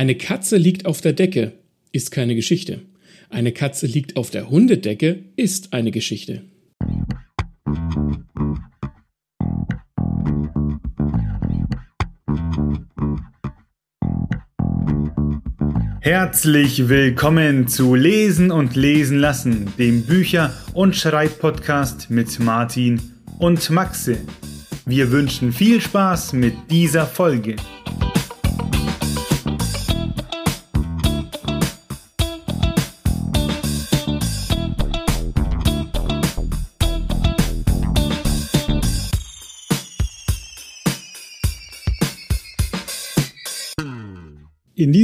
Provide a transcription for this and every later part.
Eine Katze liegt auf der Decke, ist keine Geschichte. Eine Katze liegt auf der Hundedecke, ist eine Geschichte. Herzlich willkommen zu Lesen und Lesen lassen, dem Bücher- und Schreibpodcast mit Martin und Maxe. Wir wünschen viel Spaß mit dieser Folge.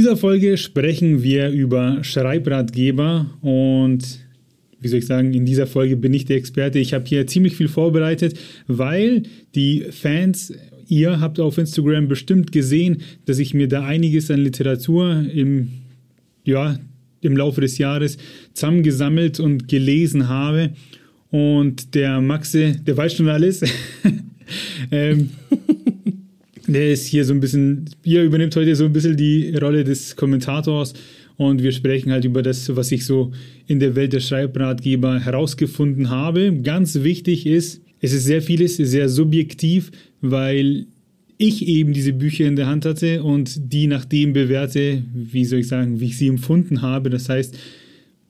Dieser Folge sprechen wir über Schreibratgeber und wie soll ich sagen, in dieser Folge bin ich der Experte. Ich habe hier ziemlich viel vorbereitet, weil die Fans, ihr habt auf Instagram bestimmt gesehen, dass ich mir da einiges an Literatur im, ja, im Laufe des Jahres zusammengesammelt und gelesen habe. Und der Maxe, der weiß schon alles. ähm, der ist hier so ein bisschen, ihr übernimmt heute so ein bisschen die Rolle des Kommentators und wir sprechen halt über das, was ich so in der Welt der Schreibratgeber herausgefunden habe. Ganz wichtig ist, es ist sehr vieles sehr subjektiv, weil ich eben diese Bücher in der Hand hatte und die nach dem bewerte, wie soll ich sagen, wie ich sie empfunden habe. Das heißt,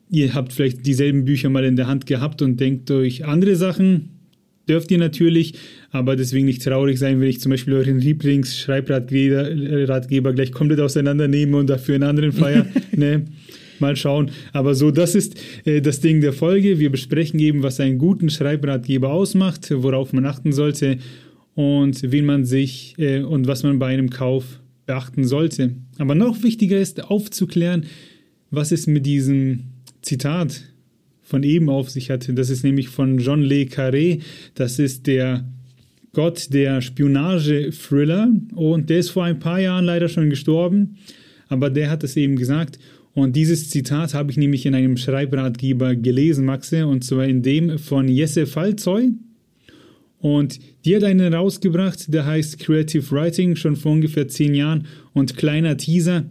ihr habt vielleicht dieselben Bücher mal in der Hand gehabt und denkt euch andere Sachen, dürft ihr natürlich, aber deswegen nicht traurig sein, wenn ich zum Beispiel euren Lieblingsschreibratgeber gleich komplett auseinandernehme und dafür einen anderen feier. ne? Mal schauen. Aber so, das ist äh, das Ding der Folge. Wir besprechen eben, was einen guten Schreibratgeber ausmacht, worauf man achten sollte und wen man sich äh, und was man bei einem Kauf beachten sollte. Aber noch wichtiger ist aufzuklären, was ist mit diesem Zitat von eben auf sich hatte. Das ist nämlich von John Le Carré. Das ist der Gott der Spionage-Thriller und der ist vor ein paar Jahren leider schon gestorben, aber der hat es eben gesagt. Und dieses Zitat habe ich nämlich in einem Schreibratgeber gelesen, Maxe, und zwar in dem von Jesse Fallzoy. Und die hat einen rausgebracht, der heißt Creative Writing, schon vor ungefähr zehn Jahren. Und kleiner Teaser,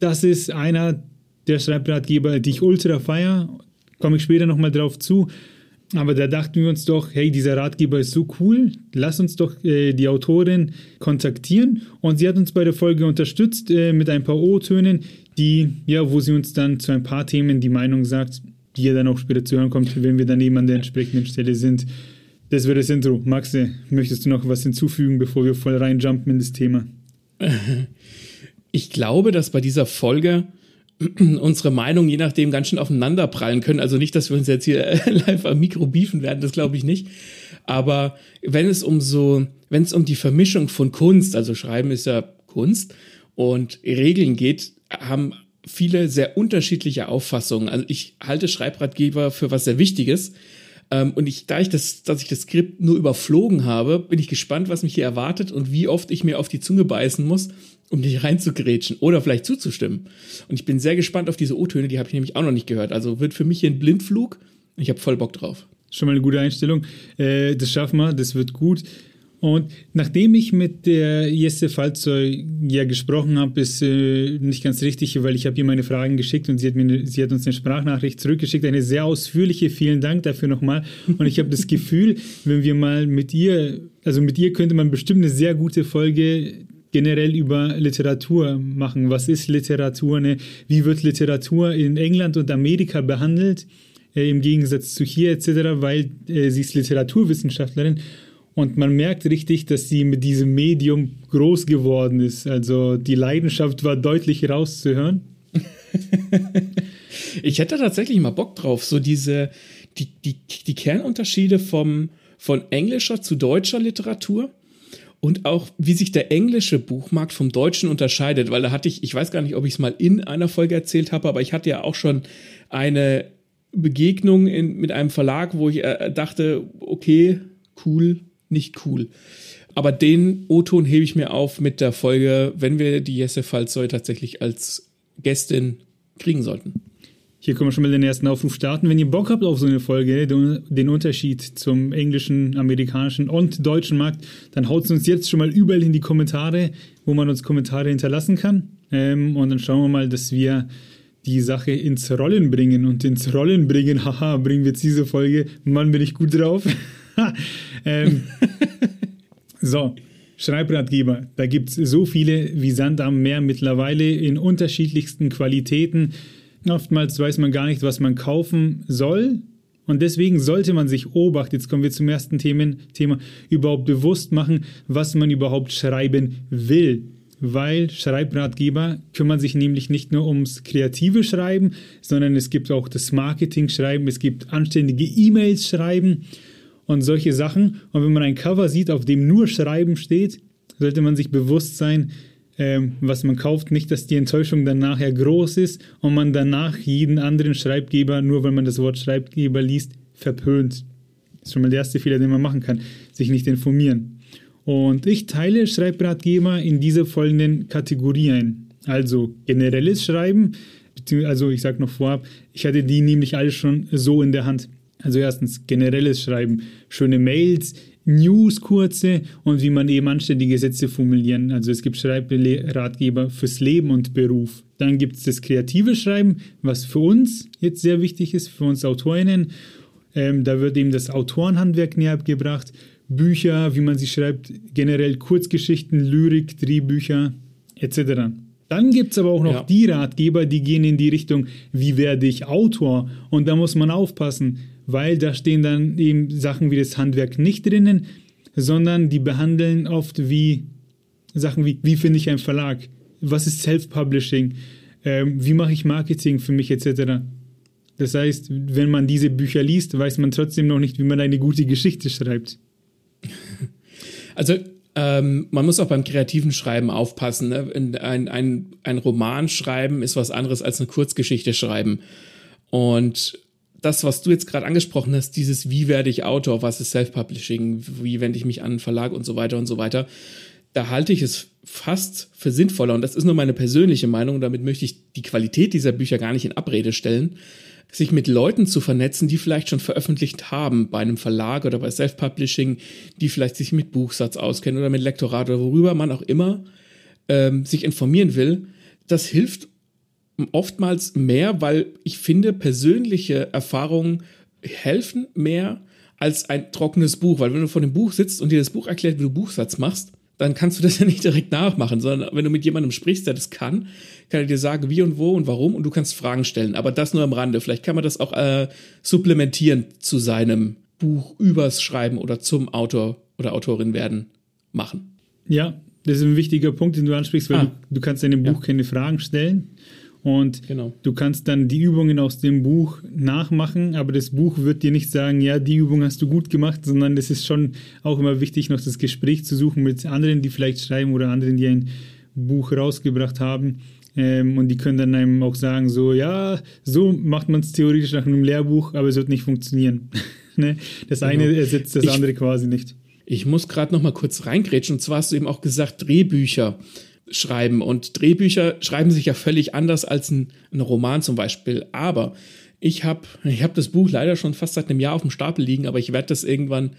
das ist einer der Schreibratgeber, die ich ultra feier komme ich später nochmal drauf zu. Aber da dachten wir uns doch, hey, dieser Ratgeber ist so cool, lass uns doch äh, die Autorin kontaktieren. Und sie hat uns bei der Folge unterstützt äh, mit ein paar O-Tönen, die, ja, wo sie uns dann zu ein paar Themen die Meinung sagt, die ja dann auch später zu hören kommt, wenn wir dann eben an der entsprechenden Stelle sind. Das wäre das Intro. Maxe, möchtest du noch was hinzufügen, bevor wir voll reinjumpen in das Thema? Ich glaube, dass bei dieser Folge unsere Meinung je nachdem ganz schön aufeinander prallen können. Also nicht, dass wir uns jetzt hier live am Mikro beefen werden, das glaube ich nicht. Aber wenn es um so, wenn es um die Vermischung von Kunst, also Schreiben ist ja Kunst und Regeln geht, haben viele sehr unterschiedliche Auffassungen. Also ich halte Schreibratgeber für was sehr Wichtiges. Ähm, und ich, da ich das, dass ich das Skript nur überflogen habe, bin ich gespannt, was mich hier erwartet und wie oft ich mir auf die Zunge beißen muss, um nicht reinzugrätschen oder vielleicht zuzustimmen. Und ich bin sehr gespannt auf diese O-Töne, die habe ich nämlich auch noch nicht gehört. Also wird für mich hier ein Blindflug. Ich habe voll Bock drauf. Schon mal eine gute Einstellung. Äh, das schaffen wir, das wird gut. Und nachdem ich mit der Jesse Fallzeug ja gesprochen habe, ist äh, nicht ganz richtig, weil ich habe ihr meine Fragen geschickt und sie hat, mir eine, sie hat uns eine Sprachnachricht zurückgeschickt, eine sehr ausführliche. Vielen Dank dafür nochmal. Und ich habe das Gefühl, wenn wir mal mit ihr, also mit ihr könnte man bestimmt eine sehr gute Folge generell über Literatur machen. Was ist Literatur? Ne? Wie wird Literatur in England und Amerika behandelt? Äh, Im Gegensatz zu hier etc., weil äh, sie ist Literaturwissenschaftlerin und man merkt richtig, dass sie mit diesem Medium groß geworden ist. Also die Leidenschaft war deutlich rauszuhören. ich hätte tatsächlich mal Bock drauf, so diese, die, die, die Kernunterschiede vom, von englischer zu deutscher Literatur und auch wie sich der englische Buchmarkt vom deutschen unterscheidet, weil da hatte ich, ich weiß gar nicht, ob ich es mal in einer Folge erzählt habe, aber ich hatte ja auch schon eine Begegnung in, mit einem Verlag, wo ich äh, dachte, okay, cool, nicht cool. Aber den O-Ton hebe ich mir auf mit der Folge, wenn wir die Jesse Falzoy tatsächlich als Gästin kriegen sollten. Hier können wir schon mal den ersten Aufruf starten. Wenn ihr Bock habt auf so eine Folge, den Unterschied zum englischen, amerikanischen und deutschen Markt, dann haut es uns jetzt schon mal überall in die Kommentare, wo man uns Kommentare hinterlassen kann. Ähm, und dann schauen wir mal, dass wir die Sache ins Rollen bringen. Und ins Rollen bringen, haha, bringen wir jetzt diese Folge. Mann, bin ich gut drauf. ähm, so, Schreibratgeber. Da gibt es so viele wie Sand am Meer mittlerweile in unterschiedlichsten Qualitäten. Oftmals weiß man gar nicht, was man kaufen soll. Und deswegen sollte man sich Obacht, jetzt kommen wir zum ersten Themen, Thema, überhaupt bewusst machen, was man überhaupt schreiben will. Weil Schreibratgeber kümmern sich nämlich nicht nur ums kreative Schreiben, sondern es gibt auch das Marketing-Schreiben, es gibt anständige E-Mails schreiben und solche Sachen. Und wenn man ein Cover sieht, auf dem nur Schreiben steht, sollte man sich bewusst sein, ähm, was man kauft. Nicht, dass die Enttäuschung dann nachher groß ist und man danach jeden anderen Schreibgeber, nur weil man das Wort Schreibgeber liest, verpönt. Das ist schon mal der erste Fehler, den man machen kann, sich nicht informieren. Und ich teile Schreibratgeber in diese folgenden Kategorien. Also generelles Schreiben, also ich sage noch vorab, ich hatte die nämlich alle schon so in der Hand. Also erstens generelles Schreiben, schöne Mails, News kurze und wie man eben anständige Sätze formulieren. Also es gibt Schreibratgeber fürs Leben und Beruf. Dann gibt es das kreative Schreiben, was für uns jetzt sehr wichtig ist, für uns Autorinnen. Ähm, da wird eben das Autorenhandwerk näher abgebracht. Bücher, wie man sie schreibt, generell Kurzgeschichten, Lyrik, Drehbücher etc. Dann gibt es aber auch noch ja. die Ratgeber, die gehen in die Richtung, wie werde ich Autor? Und da muss man aufpassen weil da stehen dann eben Sachen wie das Handwerk nicht drinnen, sondern die behandeln oft wie Sachen wie, wie finde ich einen Verlag, was ist Self-Publishing, ähm, wie mache ich Marketing für mich etc. Das heißt, wenn man diese Bücher liest, weiß man trotzdem noch nicht, wie man eine gute Geschichte schreibt. Also ähm, man muss auch beim kreativen Schreiben aufpassen. Ne? Ein, ein, ein Roman schreiben ist was anderes als eine Kurzgeschichte schreiben. Und das, was du jetzt gerade angesprochen hast, dieses Wie werde ich Autor, was ist Self-Publishing, wie wende ich mich an einen Verlag und so weiter und so weiter, da halte ich es fast für sinnvoller, und das ist nur meine persönliche Meinung, damit möchte ich die Qualität dieser Bücher gar nicht in Abrede stellen, sich mit Leuten zu vernetzen, die vielleicht schon veröffentlicht haben bei einem Verlag oder bei Self-Publishing, die vielleicht sich mit Buchsatz auskennen oder mit Lektorat oder worüber man auch immer ähm, sich informieren will. Das hilft oftmals mehr, weil ich finde, persönliche Erfahrungen helfen mehr als ein trockenes Buch. Weil wenn du vor dem Buch sitzt und dir das Buch erklärt, wie du Buchsatz machst, dann kannst du das ja nicht direkt nachmachen, sondern wenn du mit jemandem sprichst, der das kann, kann er dir sagen, wie und wo und warum und du kannst Fragen stellen. Aber das nur am Rande. Vielleicht kann man das auch äh, supplementieren zu seinem Buch übers Schreiben oder zum Autor oder Autorin werden machen. Ja, das ist ein wichtiger Punkt, den du ansprichst, weil ah. du, du kannst in dem Buch ja. keine Fragen stellen. Und genau. du kannst dann die Übungen aus dem Buch nachmachen, aber das Buch wird dir nicht sagen, ja, die Übung hast du gut gemacht, sondern es ist schon auch immer wichtig, noch das Gespräch zu suchen mit anderen, die vielleicht schreiben oder anderen, die ein Buch rausgebracht haben. Ähm, und die können dann einem auch sagen, so, ja, so macht man es theoretisch nach einem Lehrbuch, aber es wird nicht funktionieren. ne? Das genau. eine ersetzt das ich, andere quasi nicht. Ich muss gerade noch mal kurz reingrätschen. Und zwar hast du eben auch gesagt, Drehbücher schreiben. Und Drehbücher schreiben sich ja völlig anders als ein, ein Roman zum Beispiel. Aber ich habe ich hab das Buch leider schon fast seit einem Jahr auf dem Stapel liegen, aber ich werde das irgendwann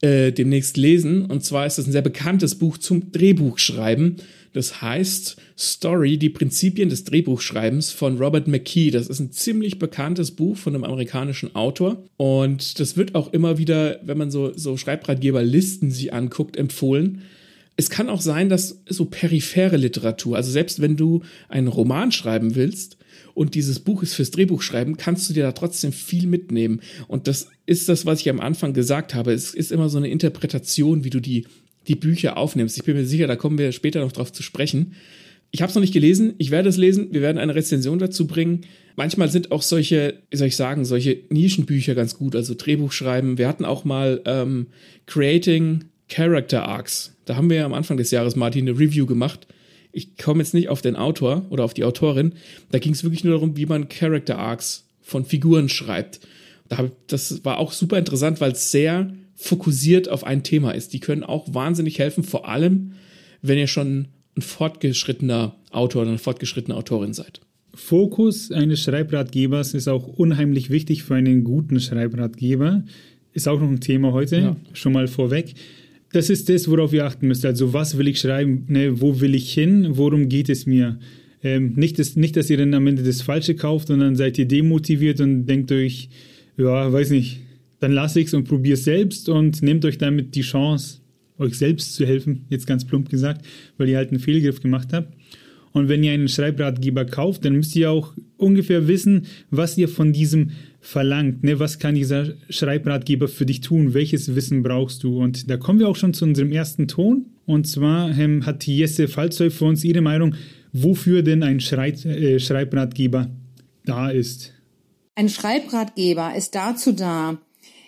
äh, demnächst lesen. Und zwar ist es ein sehr bekanntes Buch zum Drehbuchschreiben. Das heißt Story, die Prinzipien des Drehbuchschreibens von Robert McKee. Das ist ein ziemlich bekanntes Buch von einem amerikanischen Autor. Und das wird auch immer wieder, wenn man so, so Schreibratgeberlisten sich anguckt, empfohlen es kann auch sein, dass so periphere Literatur, also selbst wenn du einen Roman schreiben willst und dieses Buch ist fürs Drehbuch schreiben, kannst du dir da trotzdem viel mitnehmen. Und das ist das, was ich am Anfang gesagt habe. Es ist immer so eine Interpretation, wie du die, die Bücher aufnimmst. Ich bin mir sicher, da kommen wir später noch drauf zu sprechen. Ich habe es noch nicht gelesen, ich werde es lesen, wir werden eine Rezension dazu bringen. Manchmal sind auch solche, wie soll ich sagen, solche Nischenbücher ganz gut, also Drehbuch schreiben. Wir hatten auch mal ähm, Creating Character Arcs. Da haben wir ja am Anfang des Jahres, Martin, eine Review gemacht. Ich komme jetzt nicht auf den Autor oder auf die Autorin. Da ging es wirklich nur darum, wie man Character Arcs von Figuren schreibt. das war auch super interessant, weil es sehr fokussiert auf ein Thema ist. Die können auch wahnsinnig helfen, vor allem, wenn ihr schon ein fortgeschrittener Autor oder eine fortgeschrittene Autorin seid. Fokus eines Schreibratgebers ist auch unheimlich wichtig für einen guten Schreibratgeber. Ist auch noch ein Thema heute, ja. schon mal vorweg das ist das, worauf ihr achten müsst. Also was will ich schreiben, ne? wo will ich hin, worum geht es mir? Ähm, nicht, dass, nicht, dass ihr dann am Ende das Falsche kauft und dann seid ihr demotiviert und denkt euch, ja, weiß nicht, dann lasse ich es und probiere es selbst und nehmt euch damit die Chance, euch selbst zu helfen, jetzt ganz plump gesagt, weil ihr halt einen Fehlgriff gemacht habt. Und wenn ihr einen Schreibratgeber kauft, dann müsst ihr auch ungefähr wissen, was ihr von diesem verlangt. Ne? Was kann dieser Schreibratgeber für dich tun? Welches Wissen brauchst du? Und da kommen wir auch schon zu unserem ersten Ton. Und zwar ähm, hat Jesse Fallzeug für uns ihre Meinung, wofür denn ein Schreit, äh, Schreibratgeber da ist. Ein Schreibratgeber ist dazu da,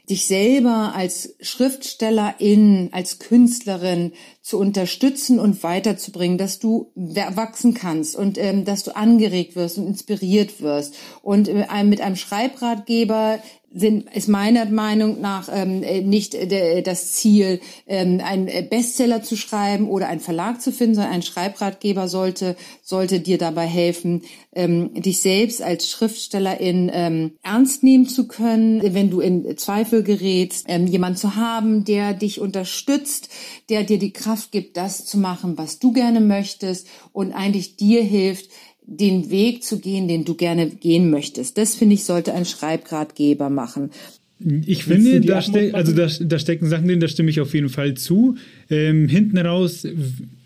dich selber als Schriftstellerin, als Künstlerin zu unterstützen und weiterzubringen, dass du wachsen kannst und ähm, dass du angeregt wirst und inspiriert wirst. Und äh, mit einem Schreibratgeber sind, ist meiner Meinung nach ähm, äh, nicht äh, das Ziel, ähm, einen äh, Bestseller zu schreiben oder einen Verlag zu finden, sondern ein Schreibratgeber sollte, sollte dir dabei helfen, ähm, dich selbst als Schriftstellerin ähm, ernst nehmen zu können, wenn du in Zweifel gerätst, ähm, jemand zu haben, der dich unterstützt, der dir die Kraft gibt, das zu machen, was du gerne möchtest und eigentlich dir hilft, den Weg zu gehen, den du gerne gehen möchtest. Das finde ich, sollte ein Schreibratgeber machen. Ich finde, da, ste also da, da, stecken Sachen drin, da stimme ich auf jeden Fall zu. Ähm, hinten raus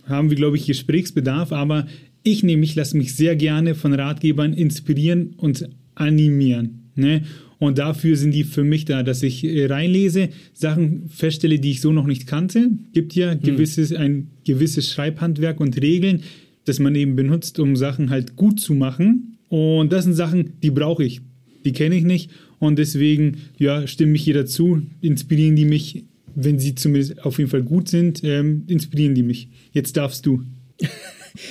haben wir, glaube ich, Gesprächsbedarf, aber ich nämlich lasse mich sehr gerne von Ratgebern inspirieren und animieren. Ne? Und dafür sind die für mich da, dass ich äh, reinlese, Sachen feststelle, die ich so noch nicht kannte. Gibt ja hm. gewisses, ein gewisses Schreibhandwerk und Regeln, das man eben benutzt, um Sachen halt gut zu machen. Und das sind Sachen, die brauche ich. Die kenne ich nicht. Und deswegen, ja, stimme ich hier dazu, inspirieren die mich, wenn sie zumindest auf jeden Fall gut sind, ähm, inspirieren die mich. Jetzt darfst du.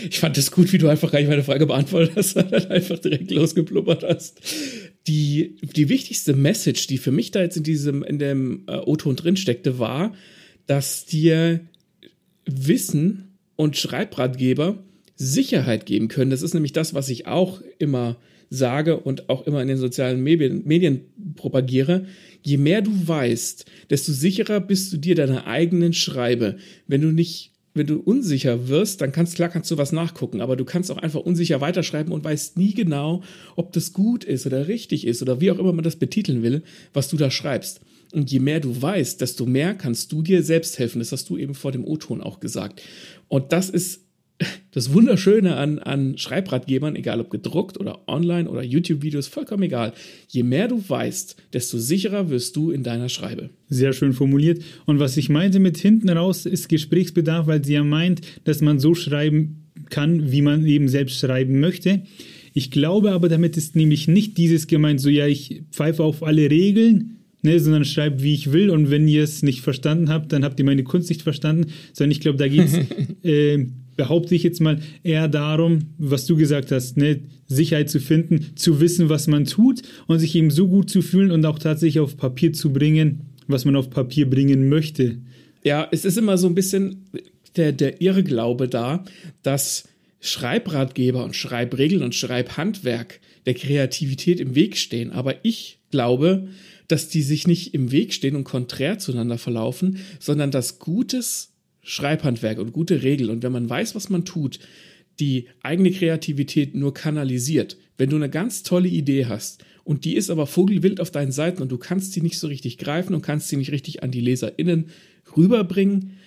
Ich fand es gut, wie du einfach gar nicht meine Frage beantwortet hast, sondern einfach direkt losgepluppert hast. Die, die wichtigste Message, die für mich da jetzt in diesem, in dem äh, O-Ton drin steckte, war, dass dir Wissen und Schreibratgeber Sicherheit geben können. Das ist nämlich das, was ich auch immer sage und auch immer in den sozialen Medien, Medien propagiere. Je mehr du weißt, desto sicherer bist du dir deiner eigenen Schreibe. Wenn du nicht wenn du unsicher wirst, dann kannst klar kannst du was nachgucken, aber du kannst auch einfach unsicher weiterschreiben und weißt nie genau, ob das gut ist oder richtig ist oder wie auch immer man das betiteln will, was du da schreibst. Und je mehr du weißt, desto mehr kannst du dir selbst helfen. Das hast du eben vor dem O-Ton auch gesagt. Und das ist das Wunderschöne an, an Schreibratgebern, egal ob gedruckt oder online oder YouTube-Videos, vollkommen egal. Je mehr du weißt, desto sicherer wirst du in deiner Schreibe. Sehr schön formuliert. Und was ich meinte mit hinten raus, ist Gesprächsbedarf, weil sie ja meint, dass man so schreiben kann, wie man eben selbst schreiben möchte. Ich glaube aber, damit ist nämlich nicht dieses gemeint, so ja, ich pfeife auf alle Regeln, ne, sondern schreibe, wie ich will. Und wenn ihr es nicht verstanden habt, dann habt ihr meine Kunst nicht verstanden. Sondern ich glaube, da geht es äh, behaupte ich jetzt mal, eher darum, was du gesagt hast, ne, Sicherheit zu finden, zu wissen, was man tut und sich eben so gut zu fühlen und auch tatsächlich auf Papier zu bringen, was man auf Papier bringen möchte. Ja, es ist immer so ein bisschen der, der Irrglaube da, dass Schreibratgeber und Schreibregeln und Schreibhandwerk der Kreativität im Weg stehen. Aber ich glaube, dass die sich nicht im Weg stehen und konträr zueinander verlaufen, sondern dass gutes Schreibhandwerk und gute Regeln und wenn man weiß, was man tut, die eigene Kreativität nur kanalisiert. Wenn du eine ganz tolle Idee hast und die ist aber vogelwild auf deinen Seiten und du kannst sie nicht so richtig greifen und kannst sie nicht richtig an die LeserInnen rüberbringen,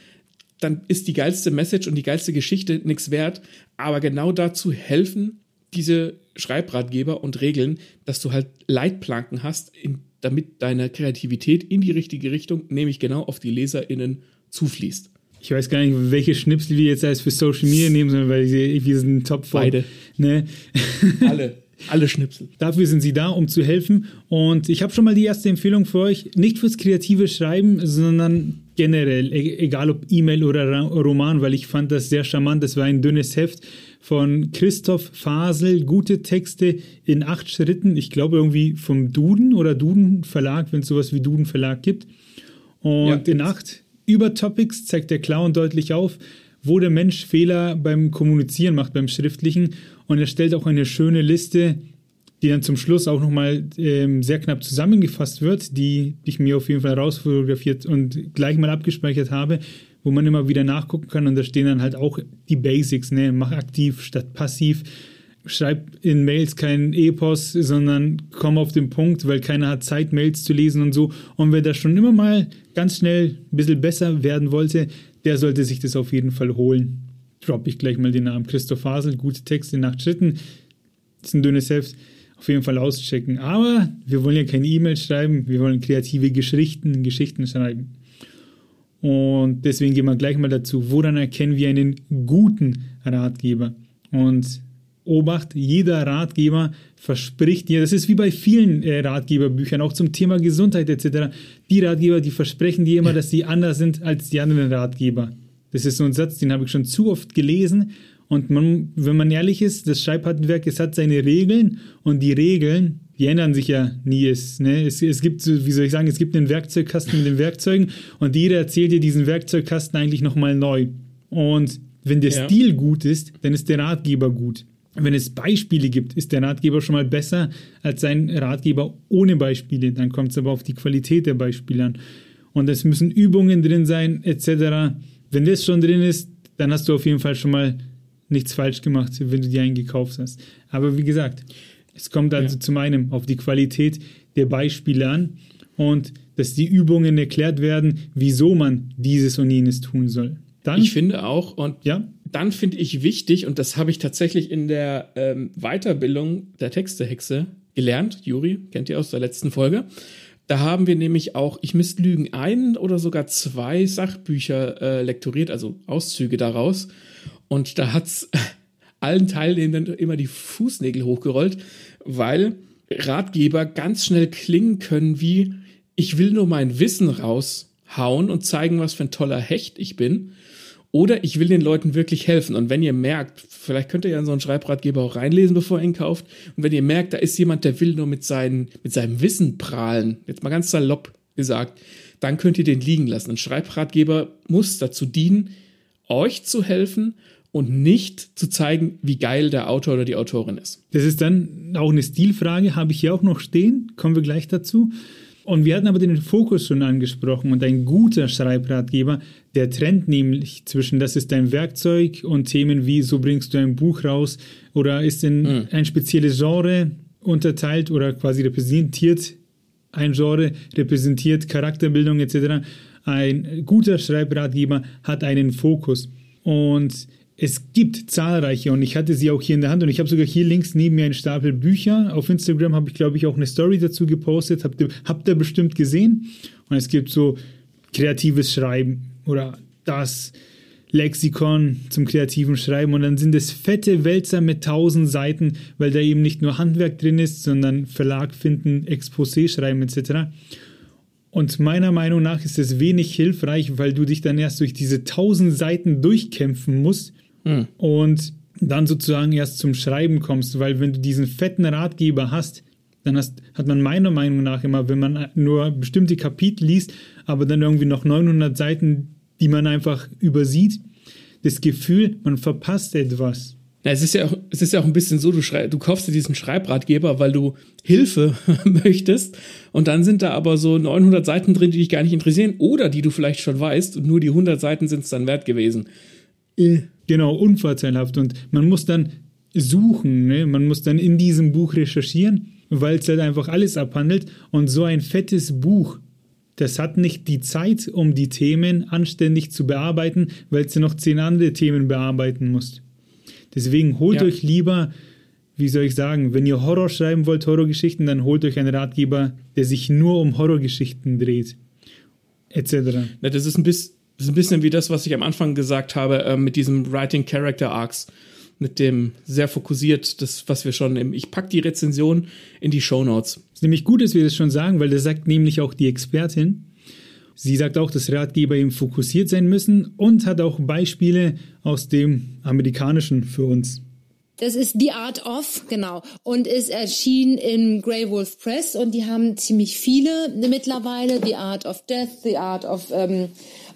dann ist die geilste Message und die geilste Geschichte nichts wert. Aber genau dazu helfen diese Schreibratgeber und Regeln, dass du halt Leitplanken hast, in, damit deine Kreativität in die richtige Richtung, nämlich genau auf die LeserInnen zufließt. Ich weiß gar nicht, welche Schnipsel wir jetzt als für Social Media nehmen, sondern weil wir sind top voll. Beide. Ne? Alle. Alle Schnipsel. Dafür sind sie da, um zu helfen. Und ich habe schon mal die erste Empfehlung für euch. Nicht fürs kreative Schreiben, sondern generell, e-, egal ob E-Mail oder Roman, weil ich fand das sehr charmant. Das war ein dünnes Heft von Christoph Fasel. Gute Texte in acht Schritten. Ich glaube irgendwie vom Duden oder Duden Verlag, wenn es sowas wie Duden Verlag gibt. Und ja, in acht über Topics zeigt der Clown deutlich auf, wo der Mensch Fehler beim Kommunizieren macht, beim Schriftlichen. Und er stellt auch eine schöne Liste, die dann zum Schluss auch nochmal ähm, sehr knapp zusammengefasst wird, die ich mir auf jeden Fall rausfotografiert und gleich mal abgespeichert habe, wo man immer wieder nachgucken kann. Und da stehen dann halt auch die Basics, ne? Mach aktiv statt passiv. Schreib in Mails keinen Epos, sondern komm auf den Punkt, weil keiner hat Zeit, Mails zu lesen und so. Und wer da schon immer mal ganz schnell ein bisschen besser werden wollte, der sollte sich das auf jeden Fall holen. Droppe ich gleich mal den Namen. Christoph Hasel, gute Texte in acht Schritten. Das ist ein dünnes Heft. Auf jeden Fall auschecken. Aber wir wollen ja keine E-Mails schreiben, wir wollen kreative Geschichten, Geschichten schreiben. Und deswegen gehen wir gleich mal dazu, woran erkennen wir einen guten Ratgeber? Und Obacht, jeder Ratgeber verspricht dir, das ist wie bei vielen äh, Ratgeberbüchern, auch zum Thema Gesundheit etc. Die Ratgeber, die versprechen dir immer, dass sie anders sind als die anderen Ratgeber. Das ist so ein Satz, den habe ich schon zu oft gelesen. Und man, wenn man ehrlich ist, das Schreibhandwerk, es hat seine Regeln und die Regeln, die ändern sich ja nie. Es, ne? es, es gibt, wie soll ich sagen, es gibt einen Werkzeugkasten mit den Werkzeugen und jeder erzählt dir diesen Werkzeugkasten eigentlich nochmal neu. Und wenn der ja. Stil gut ist, dann ist der Ratgeber gut. Wenn es Beispiele gibt, ist der Ratgeber schon mal besser als sein Ratgeber ohne Beispiele. Dann kommt es aber auf die Qualität der Beispiele an. Und es müssen Übungen drin sein, etc. Wenn das schon drin ist, dann hast du auf jeden Fall schon mal nichts falsch gemacht, wenn du dir einen gekauft hast. Aber wie gesagt, es kommt also ja. zum einen auf die Qualität der Beispiele an und dass die Übungen erklärt werden, wieso man dieses und jenes tun soll. Dann, ich finde auch, und ja? Dann finde ich wichtig, und das habe ich tatsächlich in der ähm, Weiterbildung der Textehexe gelernt, Juri, kennt ihr aus der letzten Folge. Da haben wir nämlich auch, ich müsste lügen, ein oder sogar zwei Sachbücher äh, lektoriert, also Auszüge daraus. Und da hat's allen Teilnehmenden immer die Fußnägel hochgerollt, weil Ratgeber ganz schnell klingen können wie, ich will nur mein Wissen raushauen und zeigen, was für ein toller Hecht ich bin. Oder ich will den Leuten wirklich helfen. Und wenn ihr merkt, vielleicht könnt ihr ja in so einen Schreibratgeber auch reinlesen, bevor ihr ihn kauft. Und wenn ihr merkt, da ist jemand, der will nur mit, seinen, mit seinem Wissen prahlen, jetzt mal ganz salopp gesagt, dann könnt ihr den liegen lassen. Ein Schreibratgeber muss dazu dienen, euch zu helfen und nicht zu zeigen, wie geil der Autor oder die Autorin ist. Das ist dann auch eine Stilfrage, habe ich hier auch noch stehen, kommen wir gleich dazu. Und wir hatten aber den Fokus schon angesprochen und ein guter Schreibratgeber, der trennt nämlich zwischen, das ist dein Werkzeug und Themen wie, so bringst du ein Buch raus oder ist in mhm. ein spezielles Genre unterteilt oder quasi repräsentiert ein Genre, repräsentiert Charakterbildung etc. Ein guter Schreibratgeber hat einen Fokus. Und es gibt zahlreiche und ich hatte sie auch hier in der Hand und ich habe sogar hier links neben mir einen Stapel Bücher. Auf Instagram habe ich, glaube ich, auch eine Story dazu gepostet. Habt ihr, habt ihr bestimmt gesehen? Und es gibt so kreatives Schreiben oder das Lexikon zum kreativen Schreiben und dann sind es fette Wälzer mit tausend Seiten, weil da eben nicht nur Handwerk drin ist, sondern Verlag finden, Exposé schreiben etc. Und meiner Meinung nach ist es wenig hilfreich, weil du dich dann erst durch diese tausend Seiten durchkämpfen musst, mhm. und dann sozusagen erst zum Schreiben kommst, weil wenn du diesen fetten Ratgeber hast, dann hast, hat man meiner Meinung nach immer, wenn man nur bestimmte Kapitel liest, aber dann irgendwie noch 900 Seiten, die man einfach übersieht, das Gefühl, man verpasst etwas. Ja, es ist ja auch, es ist ja auch ein bisschen so, du, schrei du kaufst dir diesen Schreibratgeber, weil du Hilfe möchtest und dann sind da aber so 900 Seiten drin, die dich gar nicht interessieren oder die du vielleicht schon weißt und nur die 100 Seiten sind es dann wert gewesen. Äh. Genau, unvorteilhaft. Und man muss dann suchen, ne? man muss dann in diesem Buch recherchieren, weil es halt einfach alles abhandelt. Und so ein fettes Buch, das hat nicht die Zeit, um die Themen anständig zu bearbeiten, weil ja noch zehn andere Themen bearbeiten muss. Deswegen holt ja. euch lieber, wie soll ich sagen, wenn ihr Horror schreiben wollt, Horrorgeschichten, dann holt euch einen Ratgeber, der sich nur um Horrorgeschichten dreht. Etc. Ja, das ist ein bisschen das ist ein bisschen wie das, was ich am Anfang gesagt habe, äh, mit diesem Writing Character Arcs, mit dem sehr fokussiert, das, was wir schon im, ich pack die Rezension in die Show Notes. Ist nämlich gut, dass wir das schon sagen, weil das sagt nämlich auch die Expertin. Sie sagt auch, dass Ratgeber eben fokussiert sein müssen und hat auch Beispiele aus dem amerikanischen für uns. Das ist The Art of, genau. Und ist erschienen in Grey Wolf Press und die haben ziemlich viele mittlerweile. The Art of Death, The Art of ähm,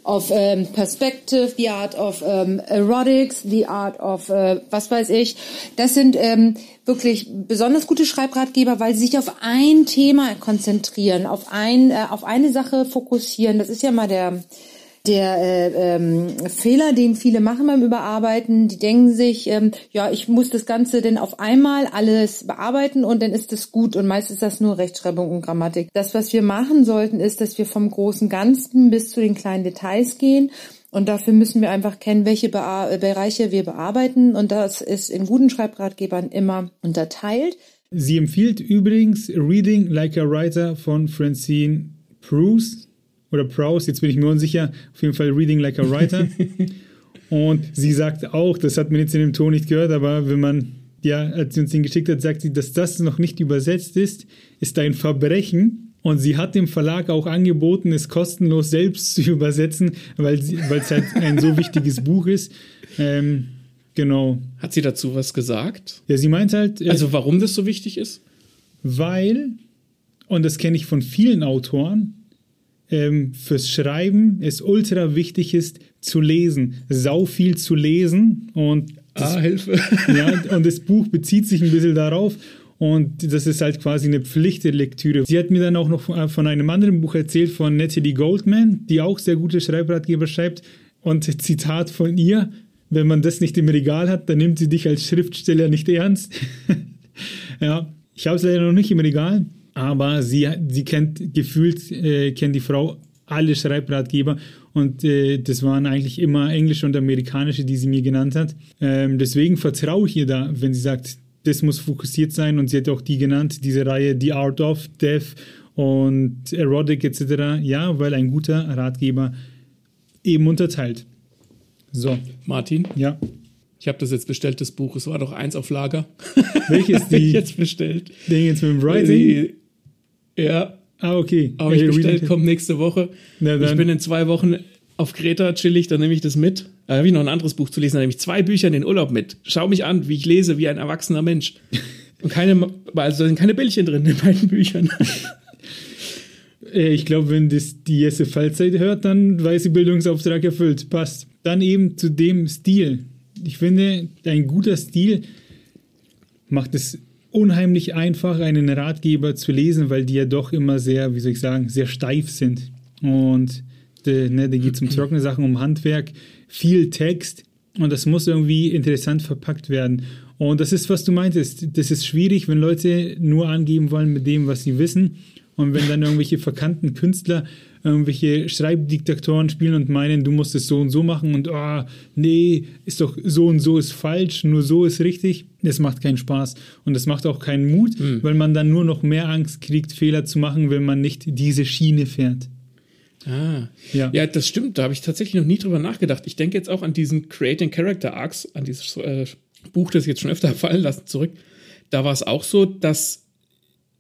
of ähm, Perspective, the art of ähm, erotics, the art of äh, was weiß ich. Das sind ähm, wirklich besonders gute Schreibratgeber, weil sie sich auf ein Thema konzentrieren, auf ein äh, auf eine Sache fokussieren. Das ist ja mal der der äh, ähm, Fehler, den viele machen beim Überarbeiten, die denken sich, ähm, ja, ich muss das Ganze denn auf einmal alles bearbeiten und dann ist es gut. Und meist ist das nur Rechtschreibung und Grammatik. Das, was wir machen sollten, ist, dass wir vom großen Ganzen bis zu den kleinen Details gehen. Und dafür müssen wir einfach kennen, welche Bea Bereiche wir bearbeiten. Und das ist in guten Schreibratgebern immer unterteilt. Sie empfiehlt übrigens Reading Like a Writer von Francine Bruce oder Prowse, jetzt bin ich mir unsicher, auf jeden Fall Reading Like a Writer. und sie sagt auch, das hat man jetzt in dem Ton nicht gehört, aber wenn man, ja, als sie uns den geschickt hat, sagt sie, dass das noch nicht übersetzt ist, ist ein Verbrechen. Und sie hat dem Verlag auch angeboten, es kostenlos selbst zu übersetzen, weil es halt ein so wichtiges Buch ist. Ähm, genau. Hat sie dazu was gesagt? Ja, sie meint halt. Äh, also, warum das so wichtig ist? Weil, und das kenne ich von vielen Autoren, ähm, fürs Schreiben es ultra wichtig ist, zu lesen. Sau viel zu lesen. Und das, ah, Hilfe. ja, und das Buch bezieht sich ein bisschen darauf. Und das ist halt quasi eine Pflicht der Lektüre. Sie hat mir dann auch noch von einem anderen Buch erzählt, von Natalie Goldman, die auch sehr gute Schreibratgeber schreibt. Und Zitat von ihr, wenn man das nicht im Regal hat, dann nimmt sie dich als Schriftsteller nicht ernst. ja, ich habe es leider noch nicht im Regal, aber sie, sie kennt gefühlt, äh, kennt die Frau alle Schreibratgeber und äh, das waren eigentlich immer englische und amerikanische, die sie mir genannt hat. Ähm, deswegen vertraue ich ihr da, wenn sie sagt, das muss fokussiert sein und sie hat auch die genannt, diese Reihe The Art of Death und Erotic etc. Ja, weil ein guter Ratgeber eben unterteilt. So. Martin? Ja. Ich habe das jetzt bestellt, das Buch. Es war doch eins auf Lager. Welches die? jetzt bestellt. Den jetzt mit dem Writing? Die, ja. Ah, okay. Aber ich bestellt, kommt nächste Woche. ich bin in zwei Wochen auf Kreta chillig, dann nehme ich das mit. Da habe ich noch ein anderes Buch zu lesen, dann nehme ich zwei Bücher in den Urlaub mit. Schau mich an, wie ich lese, wie ein erwachsener Mensch. Und keine, also sind keine Bällchen drin in beiden Büchern. Äh, ich glaube, wenn das die Jesse Fallzeit hört, dann weiß sie Bildungsauftrag erfüllt. Passt. Dann eben zu dem Stil. Ich finde, ein guter Stil macht es unheimlich einfach, einen Ratgeber zu lesen, weil die ja doch immer sehr, wie soll ich sagen, sehr steif sind. Und de, ne, da geht es um trockene Sachen, um Handwerk, viel Text und das muss irgendwie interessant verpackt werden. Und das ist, was du meintest. Das ist schwierig, wenn Leute nur angeben wollen mit dem, was sie wissen. Und wenn dann irgendwelche verkannten Künstler irgendwelche Schreibdiktatoren spielen und meinen, du musst es so und so machen und oh, nee, ist doch so und so ist falsch, nur so ist richtig, das macht keinen Spaß und das macht auch keinen Mut, mhm. weil man dann nur noch mehr Angst kriegt, Fehler zu machen, wenn man nicht diese Schiene fährt. Ah, ja. ja, das stimmt. Da habe ich tatsächlich noch nie drüber nachgedacht. Ich denke jetzt auch an diesen Creating Character Arcs, an dieses äh, Buch, das ich jetzt schon öfter fallen lassen, zurück. Da war es auch so, dass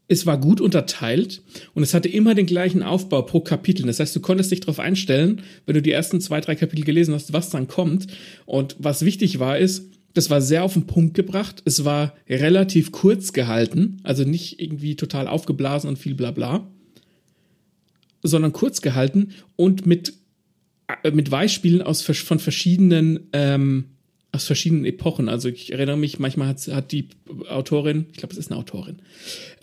es war gut unterteilt und es hatte immer den gleichen Aufbau pro Kapitel. Das heißt, du konntest dich darauf einstellen, wenn du die ersten zwei, drei Kapitel gelesen hast, was dann kommt. Und was wichtig war, ist, das war sehr auf den Punkt gebracht. Es war relativ kurz gehalten, also nicht irgendwie total aufgeblasen und viel Blabla, sondern kurz gehalten und mit, äh, mit Beispielen aus, von verschiedenen ähm, aus verschiedenen Epochen. Also ich erinnere mich, manchmal hat, hat die Autorin, ich glaube, es ist eine Autorin,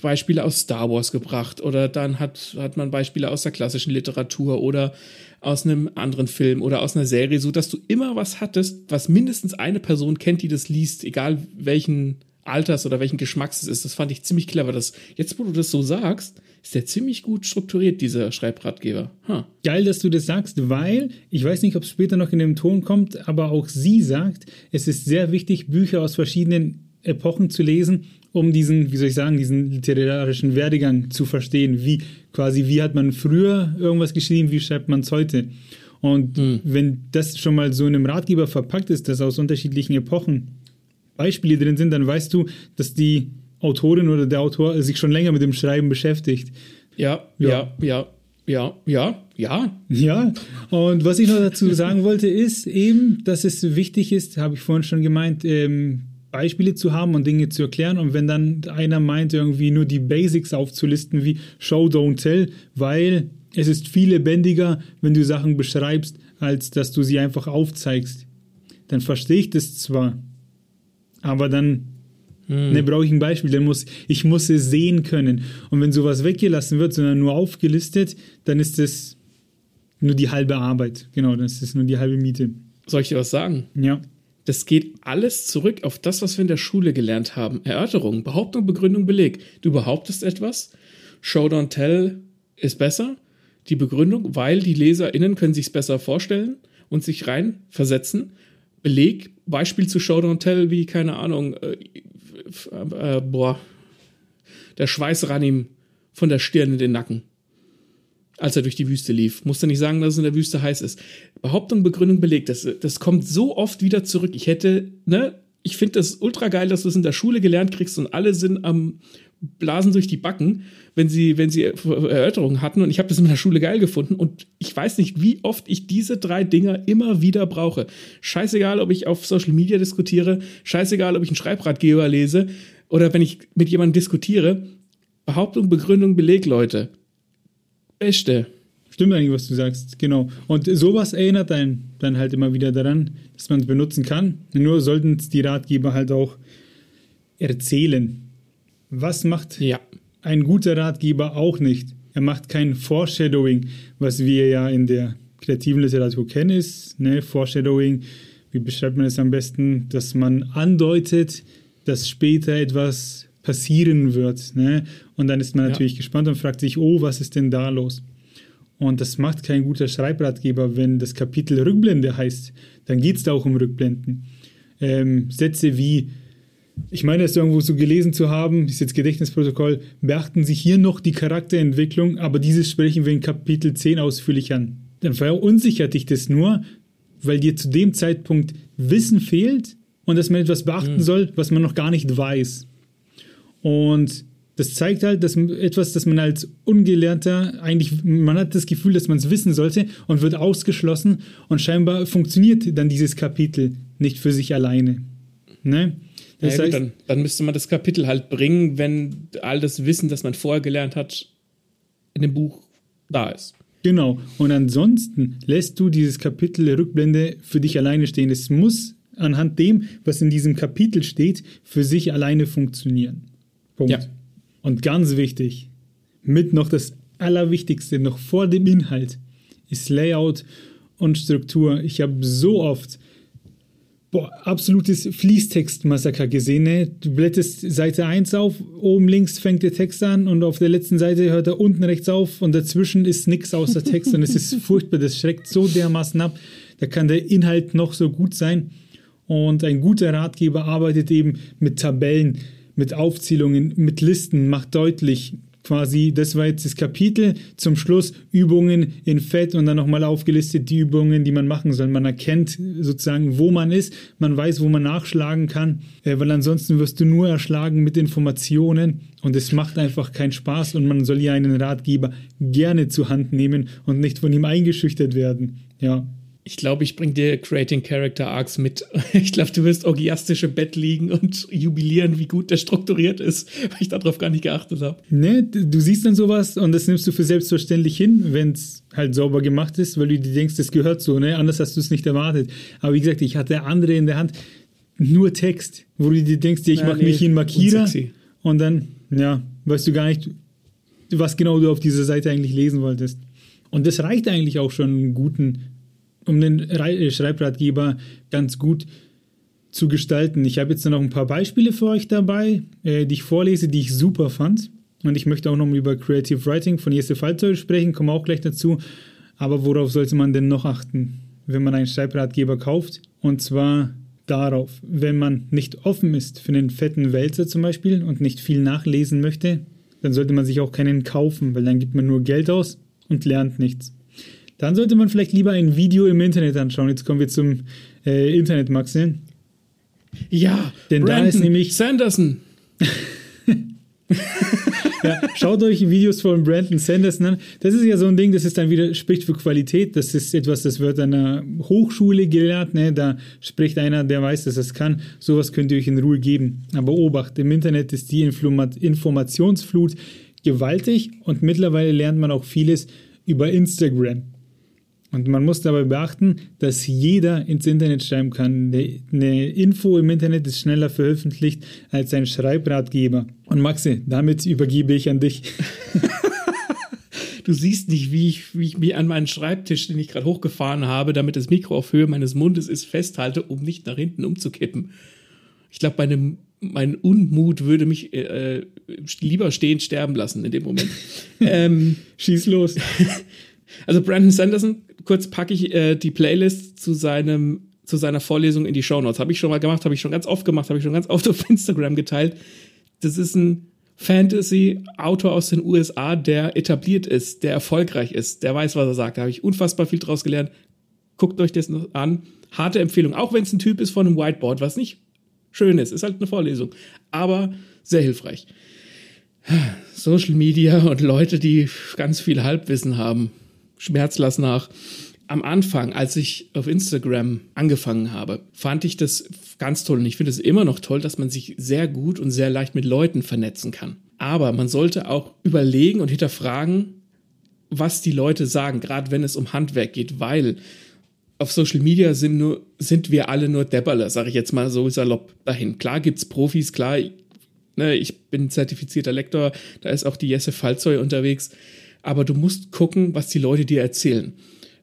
Beispiele aus Star Wars gebracht oder dann hat, hat man Beispiele aus der klassischen Literatur oder aus einem anderen Film oder aus einer Serie, so dass du immer was hattest, was mindestens eine Person kennt, die das liest, egal welchen Alters oder welchen Geschmacks es ist. Das fand ich ziemlich clever. Das, jetzt, wo du das so sagst, ist der ziemlich gut strukturiert, dieser Schreibratgeber. Huh. Geil, dass du das sagst, weil ich weiß nicht, ob es später noch in dem Ton kommt, aber auch sie sagt, es ist sehr wichtig, Bücher aus verschiedenen Epochen zu lesen, um diesen, wie soll ich sagen, diesen literarischen Werdegang zu verstehen. Wie quasi, wie hat man früher irgendwas geschrieben, wie schreibt man es heute? Und hm. wenn das schon mal so in einem Ratgeber verpackt ist, dass aus unterschiedlichen Epochen Beispiele drin sind, dann weißt du, dass die Autorin oder der Autor sich schon länger mit dem Schreiben beschäftigt. Ja, ja, ja, ja, ja, ja. Ja, und was ich noch dazu sagen wollte, ist eben, dass es wichtig ist, habe ich vorhin schon gemeint, ähm, Beispiele zu haben und Dinge zu erklären. Und wenn dann einer meint, irgendwie nur die Basics aufzulisten, wie Show, Don't Tell, weil es ist viel lebendiger, wenn du Sachen beschreibst, als dass du sie einfach aufzeigst, dann verstehe ich das zwar, aber dann hm. Ne, brauche ich ein Beispiel, dann muss ich muss es sehen können. Und wenn sowas weggelassen wird, sondern nur aufgelistet, dann ist es nur die halbe Arbeit. Genau, das ist nur die halbe Miete. Soll ich dir was sagen? Ja. Das geht alles zurück auf das, was wir in der Schule gelernt haben. Erörterung, Behauptung, Begründung, Beleg. Du behauptest etwas, Show, don't tell ist besser. Die Begründung, weil die LeserInnen können sich es besser vorstellen und sich reinversetzen. Beleg, Beispiel zu Show, don't tell, wie, keine Ahnung, äh, äh, boah, der Schweiß ran ihm von der Stirn in den Nacken als er durch die Wüste lief. Musste nicht sagen, dass es in der Wüste heiß ist. Behauptung, Begründung belegt. Das, das kommt so oft wieder zurück. Ich hätte, ne, ich finde das ultra geil, dass du es in der Schule gelernt kriegst und alle sind am Blasen durch die Backen, wenn sie, wenn sie Erörterungen hatten. Und ich habe das in der Schule geil gefunden. Und ich weiß nicht, wie oft ich diese drei Dinger immer wieder brauche. Scheißegal, ob ich auf Social Media diskutiere, scheißegal, ob ich einen Schreibratgeber lese oder wenn ich mit jemandem diskutiere. Behauptung, Begründung, Beleg, Leute. Beste. Stimmt eigentlich, was du sagst, genau. Und sowas erinnert einen dann halt immer wieder daran, dass man es benutzen kann. Nur sollten es die Ratgeber halt auch erzählen. Was macht ja. ein guter Ratgeber auch nicht? Er macht kein Foreshadowing, was wir ja in der kreativen Literatur kennen, ist, ne? Foreshadowing, wie beschreibt man es am besten, dass man andeutet, dass später etwas passieren wird. Ne? Und dann ist man natürlich ja. gespannt und fragt sich, oh, was ist denn da los? Und das macht kein guter Schreibratgeber, wenn das Kapitel Rückblende heißt. Dann geht es da auch um Rückblenden. Ähm, Sätze wie, ich meine, es irgendwo so gelesen zu haben, ist jetzt Gedächtnisprotokoll, beachten Sie hier noch die Charakterentwicklung, aber dieses sprechen wir in Kapitel 10 ausführlich an. Dann verunsichert dich das nur, weil dir zu dem Zeitpunkt Wissen fehlt und dass man etwas beachten mhm. soll, was man noch gar nicht weiß. Und das zeigt halt, dass etwas, das man als Ungelernter eigentlich, man hat das Gefühl, dass man es wissen sollte und wird ausgeschlossen und scheinbar funktioniert dann dieses Kapitel nicht für sich alleine. Ne? Ja, heißt, gut, dann, dann müsste man das Kapitel halt bringen, wenn all das Wissen, das man vorher gelernt hat, in dem Buch da ist. Genau. Und ansonsten lässt du dieses Kapitel Rückblende für dich alleine stehen. Es muss anhand dem, was in diesem Kapitel steht, für sich alleine funktionieren. Punkt. Ja. Und ganz wichtig, mit noch das Allerwichtigste, noch vor dem Inhalt, ist Layout und Struktur. Ich habe so oft boah, absolutes Fließtext-Massaker gesehen. Ne? Du blättest Seite 1 auf, oben links fängt der Text an und auf der letzten Seite hört er unten rechts auf und dazwischen ist nichts außer Text und es ist furchtbar. Das schreckt so dermaßen ab. Da kann der Inhalt noch so gut sein. Und ein guter Ratgeber arbeitet eben mit Tabellen mit Aufzählungen, mit Listen, macht deutlich, quasi, das war jetzt das Kapitel, zum Schluss Übungen in Fett und dann nochmal aufgelistet die Übungen, die man machen soll. Man erkennt sozusagen, wo man ist, man weiß, wo man nachschlagen kann, äh, weil ansonsten wirst du nur erschlagen mit Informationen und es macht einfach keinen Spaß und man soll ja einen Ratgeber gerne zur Hand nehmen und nicht von ihm eingeschüchtert werden. Ja, ich glaube, ich bringe dir Creating Character Arcs mit. Ich glaube, du wirst orgiastisch im Bett liegen und jubilieren, wie gut der strukturiert ist, weil ich darauf gar nicht geachtet habe. Ne, du siehst dann sowas und das nimmst du für selbstverständlich hin, wenn es halt sauber gemacht ist, weil du dir denkst, das gehört so, ne? Anders hast du es nicht erwartet. Aber wie gesagt, ich hatte andere in der Hand, nur Text, wo du dir denkst, ich ja, mache nee, mich in Markierer unsexy. und dann, ja, weißt du gar nicht, was genau du auf dieser Seite eigentlich lesen wolltest. Und das reicht eigentlich auch schon einen guten um den äh, Schreibratgeber ganz gut zu gestalten. Ich habe jetzt noch ein paar Beispiele für euch dabei, äh, die ich vorlese, die ich super fand. Und ich möchte auch noch mal über Creative Writing von Jesse Falzoy sprechen, komme auch gleich dazu. Aber worauf sollte man denn noch achten, wenn man einen Schreibratgeber kauft? Und zwar darauf, wenn man nicht offen ist für einen fetten Wälzer zum Beispiel und nicht viel nachlesen möchte, dann sollte man sich auch keinen kaufen, weil dann gibt man nur Geld aus und lernt nichts. Dann sollte man vielleicht lieber ein Video im Internet anschauen. Jetzt kommen wir zum äh, Internet, Maxi. Ja, denn Brandon da ist nämlich Sanderson. ja, schaut euch Videos von Brandon Sanderson an. Das ist ja so ein Ding, das ist dann wieder, spricht für Qualität. Das ist etwas, das wird an einer Hochschule gelernt. Ne? Da spricht einer, der weiß, dass es kann. Sowas könnt ihr euch in Ruhe geben. Aber Obacht, im Internet ist die Informationsflut gewaltig und mittlerweile lernt man auch vieles über Instagram. Und man muss dabei beachten, dass jeder ins Internet schreiben kann. Eine Info im Internet ist schneller veröffentlicht als ein Schreibratgeber. Und Maxi, damit übergebe ich an dich. du siehst nicht, wie ich, wie ich mir an meinen Schreibtisch, den ich gerade hochgefahren habe, damit das Mikro auf Höhe meines Mundes ist, festhalte, um nicht nach hinten umzukippen. Ich glaube, mein Unmut würde mich äh, äh lieber stehen sterben lassen in dem Moment. ähm, Schieß los. Also Brandon Sanderson, kurz packe ich äh, die Playlist zu seinem zu seiner Vorlesung in die Show Notes. Habe ich schon mal gemacht, habe ich schon ganz oft gemacht, habe ich schon ganz oft auf Instagram geteilt. Das ist ein Fantasy-Autor aus den USA, der etabliert ist, der erfolgreich ist, der weiß, was er sagt. Da habe ich unfassbar viel draus gelernt. Guckt euch das an. Harte Empfehlung, auch wenn es ein Typ ist von einem Whiteboard, was nicht schön ist, ist halt eine Vorlesung, aber sehr hilfreich. Social Media und Leute, die ganz viel Halbwissen haben, schmerzlass nach am Anfang, als ich auf Instagram angefangen habe, fand ich das ganz toll und ich finde es immer noch toll, dass man sich sehr gut und sehr leicht mit Leuten vernetzen kann. Aber man sollte auch überlegen und hinterfragen, was die Leute sagen, gerade wenn es um Handwerk geht, weil auf Social Media sind, nur, sind wir alle nur Depperler, sage ich jetzt mal so salopp dahin. Klar gibt es Profis, klar, ne, ich bin zertifizierter Lektor, da ist auch die Jesse Falzoy unterwegs, aber du musst gucken, was die Leute dir erzählen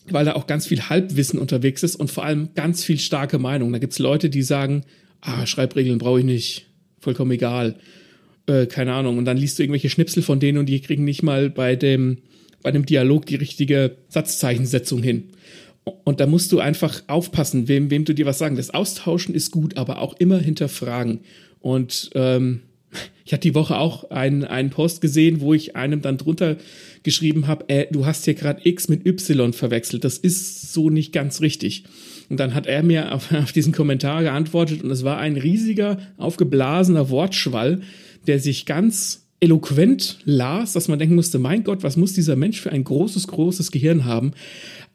weil da auch ganz viel Halbwissen unterwegs ist und vor allem ganz viel starke Meinung. Da gibt's Leute, die sagen, ah, Schreibregeln brauche ich nicht, vollkommen egal, äh, keine Ahnung. Und dann liest du irgendwelche Schnipsel von denen und die kriegen nicht mal bei dem, bei dem Dialog die richtige Satzzeichensetzung hin. Und da musst du einfach aufpassen, wem, wem du dir was sagen. Das Austauschen ist gut, aber auch immer hinterfragen. Und ähm, ich hatte die Woche auch einen, einen Post gesehen, wo ich einem dann drunter geschrieben habe, äh, du hast hier gerade X mit Y verwechselt. Das ist so nicht ganz richtig. Und dann hat er mir auf, auf diesen Kommentar geantwortet und es war ein riesiger, aufgeblasener Wortschwall, der sich ganz eloquent las, dass man denken musste, mein Gott, was muss dieser Mensch für ein großes, großes Gehirn haben?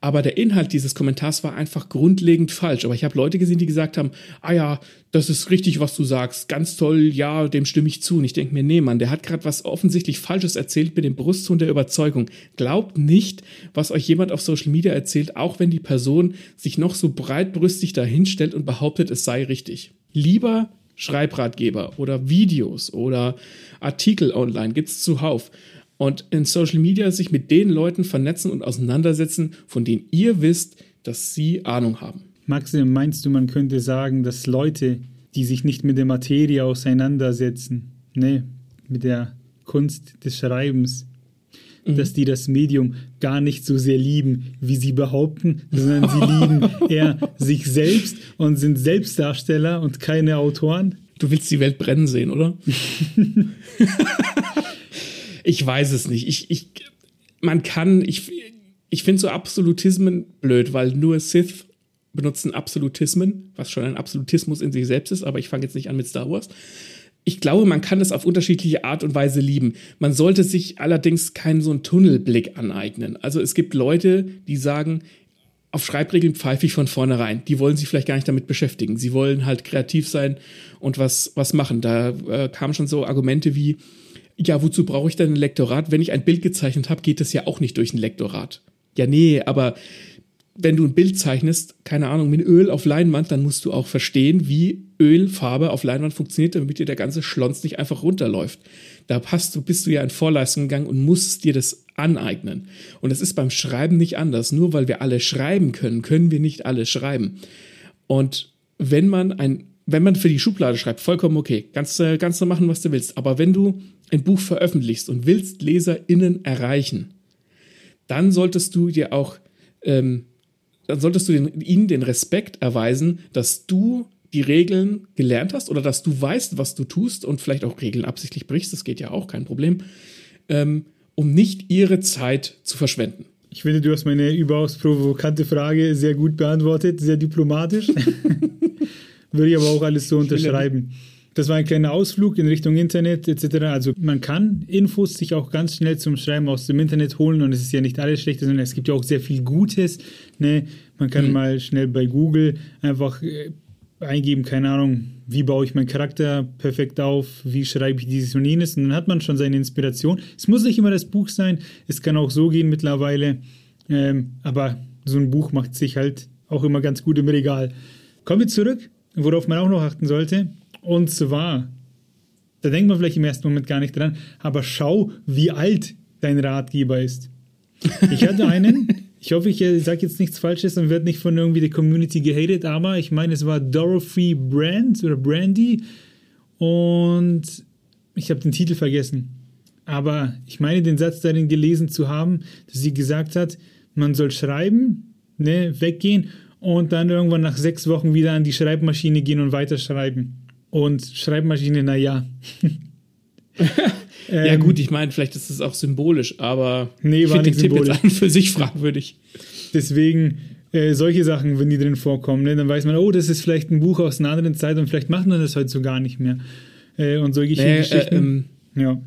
Aber der Inhalt dieses Kommentars war einfach grundlegend falsch. Aber ich habe Leute gesehen, die gesagt haben, ah ja, das ist richtig, was du sagst, ganz toll, ja, dem stimme ich zu. Und ich denke mir, nee, Mann, der hat gerade was offensichtlich Falsches erzählt mit dem Brustton der Überzeugung. Glaubt nicht, was euch jemand auf Social Media erzählt, auch wenn die Person sich noch so breitbrüstig dahinstellt und behauptet, es sei richtig. Lieber Schreibratgeber oder Videos oder Artikel online gibt's zuhauf und in Social Media sich mit den Leuten vernetzen und auseinandersetzen, von denen ihr wisst, dass sie Ahnung haben. Maxim, meinst du, man könnte sagen, dass Leute, die sich nicht mit der Materie auseinandersetzen, ne, mit der Kunst des Schreibens, mhm. dass die das Medium gar nicht so sehr lieben, wie sie behaupten, sondern sie lieben eher sich selbst und sind Selbstdarsteller und keine Autoren? Du willst die Welt brennen sehen, oder? Ich weiß es nicht. Ich, ich, man kann, ich, ich finde so Absolutismen blöd, weil nur Sith benutzen Absolutismen, was schon ein Absolutismus in sich selbst ist, aber ich fange jetzt nicht an mit Star Wars. Ich glaube, man kann es auf unterschiedliche Art und Weise lieben. Man sollte sich allerdings keinen so einen Tunnelblick aneignen. Also es gibt Leute, die sagen, auf Schreibregeln pfeife ich von vornherein. Die wollen sich vielleicht gar nicht damit beschäftigen. Sie wollen halt kreativ sein und was, was machen. Da äh, kamen schon so Argumente wie, ja, wozu brauche ich denn ein Lektorat? Wenn ich ein Bild gezeichnet habe, geht das ja auch nicht durch ein Lektorat. Ja, nee, aber wenn du ein Bild zeichnest, keine Ahnung, mit Öl auf Leinwand, dann musst du auch verstehen, wie Ölfarbe auf Leinwand funktioniert, damit dir der ganze Schlons nicht einfach runterläuft. Da hast du, bist du ja in Vorleistung gegangen und musst dir das aneignen. Und das ist beim Schreiben nicht anders. Nur weil wir alle schreiben können, können wir nicht alle schreiben. Und wenn man ein, wenn man für die Schublade schreibt, vollkommen okay, kannst du, kannst du machen, was du willst. Aber wenn du ein Buch veröffentlichst und willst LeserInnen erreichen, dann solltest du dir auch, ähm, dann solltest du den, ihnen den Respekt erweisen, dass du die Regeln gelernt hast oder dass du weißt, was du tust und vielleicht auch Regeln absichtlich brichst, das geht ja auch, kein Problem, ähm, um nicht ihre Zeit zu verschwenden. Ich finde, du hast meine überaus provokante Frage sehr gut beantwortet, sehr diplomatisch. Würde ich aber auch alles so unterschreiben. Das war ein kleiner Ausflug in Richtung Internet etc. Also man kann Infos sich auch ganz schnell zum Schreiben aus dem Internet holen und es ist ja nicht alles schlecht, sondern es gibt ja auch sehr viel Gutes. Ne? Man kann mhm. mal schnell bei Google einfach äh, eingeben, keine Ahnung, wie baue ich meinen Charakter perfekt auf, wie schreibe ich dieses und jenes und dann hat man schon seine Inspiration. Es muss nicht immer das Buch sein, es kann auch so gehen mittlerweile, ähm, aber so ein Buch macht sich halt auch immer ganz gut im Regal. Kommen wir zurück, worauf man auch noch achten sollte. Und zwar, da denkt man vielleicht im ersten Moment gar nicht dran, aber schau, wie alt dein Ratgeber ist. Ich hatte einen, ich hoffe, ich äh, sage jetzt nichts Falsches und werde nicht von irgendwie der Community gehatet, aber ich meine, es war Dorothy Brand oder Brandy und ich habe den Titel vergessen. Aber ich meine, den Satz darin gelesen zu haben, dass sie gesagt hat, man soll schreiben, ne, weggehen und dann irgendwann nach sechs Wochen wieder an die Schreibmaschine gehen und weiterschreiben. Und Schreibmaschine, naja. ja, ähm, gut, ich meine, vielleicht ist es auch symbolisch, aber nee, ich finde den Tipp jetzt an für sich fragwürdig. Deswegen, äh, solche Sachen, wenn die drin vorkommen, ne, dann weiß man, oh, das ist vielleicht ein Buch aus einer anderen Zeit und vielleicht macht man das heute so gar nicht mehr. Äh, und solche nee, Geschichten. Äh, ähm, ja.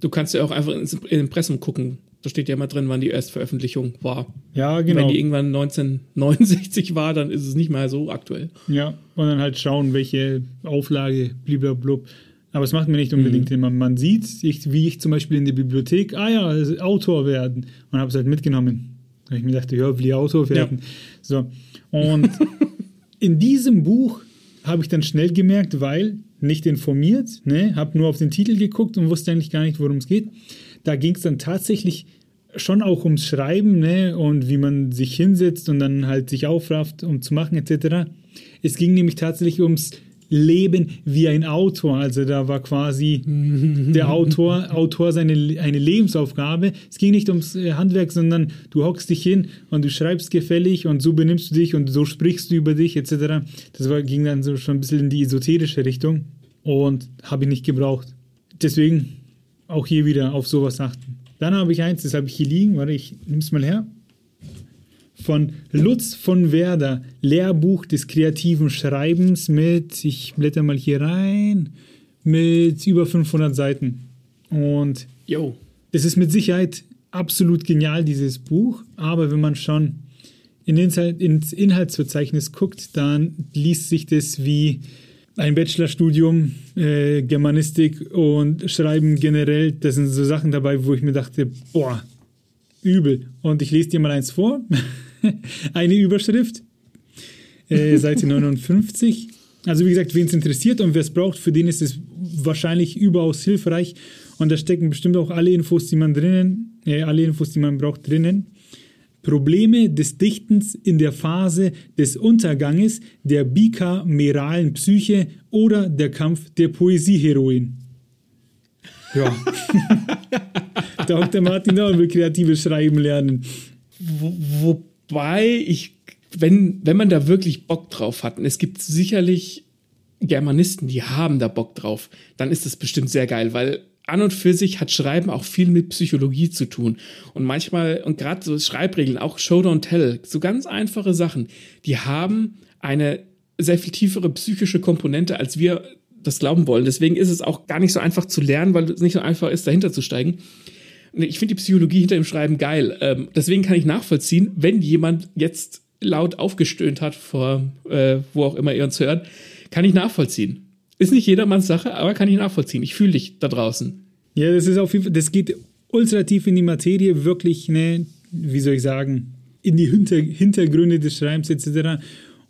Du kannst ja auch einfach ins Impressum gucken. Da steht ja immer drin, wann die Erstveröffentlichung war. Ja, genau. Wenn die irgendwann 1969 war, dann ist es nicht mehr so aktuell. Ja, und dann halt schauen, welche Auflage, blub. Aber es macht mir nicht unbedingt mhm. immer. Man sieht, ich, wie ich zum Beispiel in der Bibliothek, ah ja, Autor werden. Und habe es halt mitgenommen. Und ich mir dachte, ja, will Autor werden. Ja. So. Und in diesem Buch habe ich dann schnell gemerkt, weil nicht informiert, ne, habe nur auf den Titel geguckt und wusste eigentlich gar nicht, worum es geht. Da ging es dann tatsächlich schon auch ums Schreiben ne, und wie man sich hinsetzt und dann halt sich aufrafft, um zu machen etc. Es ging nämlich tatsächlich ums Leben wie ein Autor. Also da war quasi der Autor, Autor seine eine Lebensaufgabe. Es ging nicht ums äh, Handwerk, sondern du hockst dich hin und du schreibst gefällig und so benimmst du dich und so sprichst du über dich etc. Das war, ging dann so schon ein bisschen in die esoterische Richtung und habe ich nicht gebraucht. Deswegen auch hier wieder auf sowas achten. Dann habe ich eins, das habe ich hier liegen, warte, ich nehme es mal her von Lutz von Werder, Lehrbuch des kreativen Schreibens mit, ich blätter mal hier rein, mit über 500 Seiten. Und Yo. es ist mit Sicherheit absolut genial, dieses Buch, aber wenn man schon in ins Inhaltsverzeichnis guckt, dann liest sich das wie ein Bachelorstudium, äh, Germanistik und Schreiben generell. Das sind so Sachen dabei, wo ich mir dachte, boah, übel. Und ich lese dir mal eins vor. eine Überschrift. Äh, Seite 59. Also wie gesagt, wen es interessiert und wer es braucht, für den ist es wahrscheinlich überaus hilfreich. Und da stecken bestimmt auch alle Infos, die man drinnen, äh, alle Infos, die man braucht, drinnen. Probleme des Dichtens in der Phase des Unterganges der bikameralen Psyche oder der Kampf der Poesieheroin. Ja. Dr. Martin Dauer will kreatives Schreiben lernen. Wo Wobei ich, wenn, wenn man da wirklich Bock drauf hat, und es gibt sicherlich Germanisten, die haben da Bock drauf, dann ist das bestimmt sehr geil, weil an und für sich hat Schreiben auch viel mit Psychologie zu tun. Und manchmal, und gerade so Schreibregeln, auch Show Don't Tell, so ganz einfache Sachen, die haben eine sehr viel tiefere psychische Komponente, als wir das glauben wollen. Deswegen ist es auch gar nicht so einfach zu lernen, weil es nicht so einfach ist, dahinter zu steigen ich finde die Psychologie hinter dem Schreiben geil. Ähm, deswegen kann ich nachvollziehen, wenn jemand jetzt laut aufgestöhnt hat, vor äh, wo auch immer ihr uns hört, kann ich nachvollziehen. Ist nicht jedermanns Sache, aber kann ich nachvollziehen. Ich fühle dich da draußen. Ja, das ist auf jeden Fall, das geht ultra tief in die Materie, wirklich, ne, wie soll ich sagen, in die Hinter Hintergründe des Schreibens etc.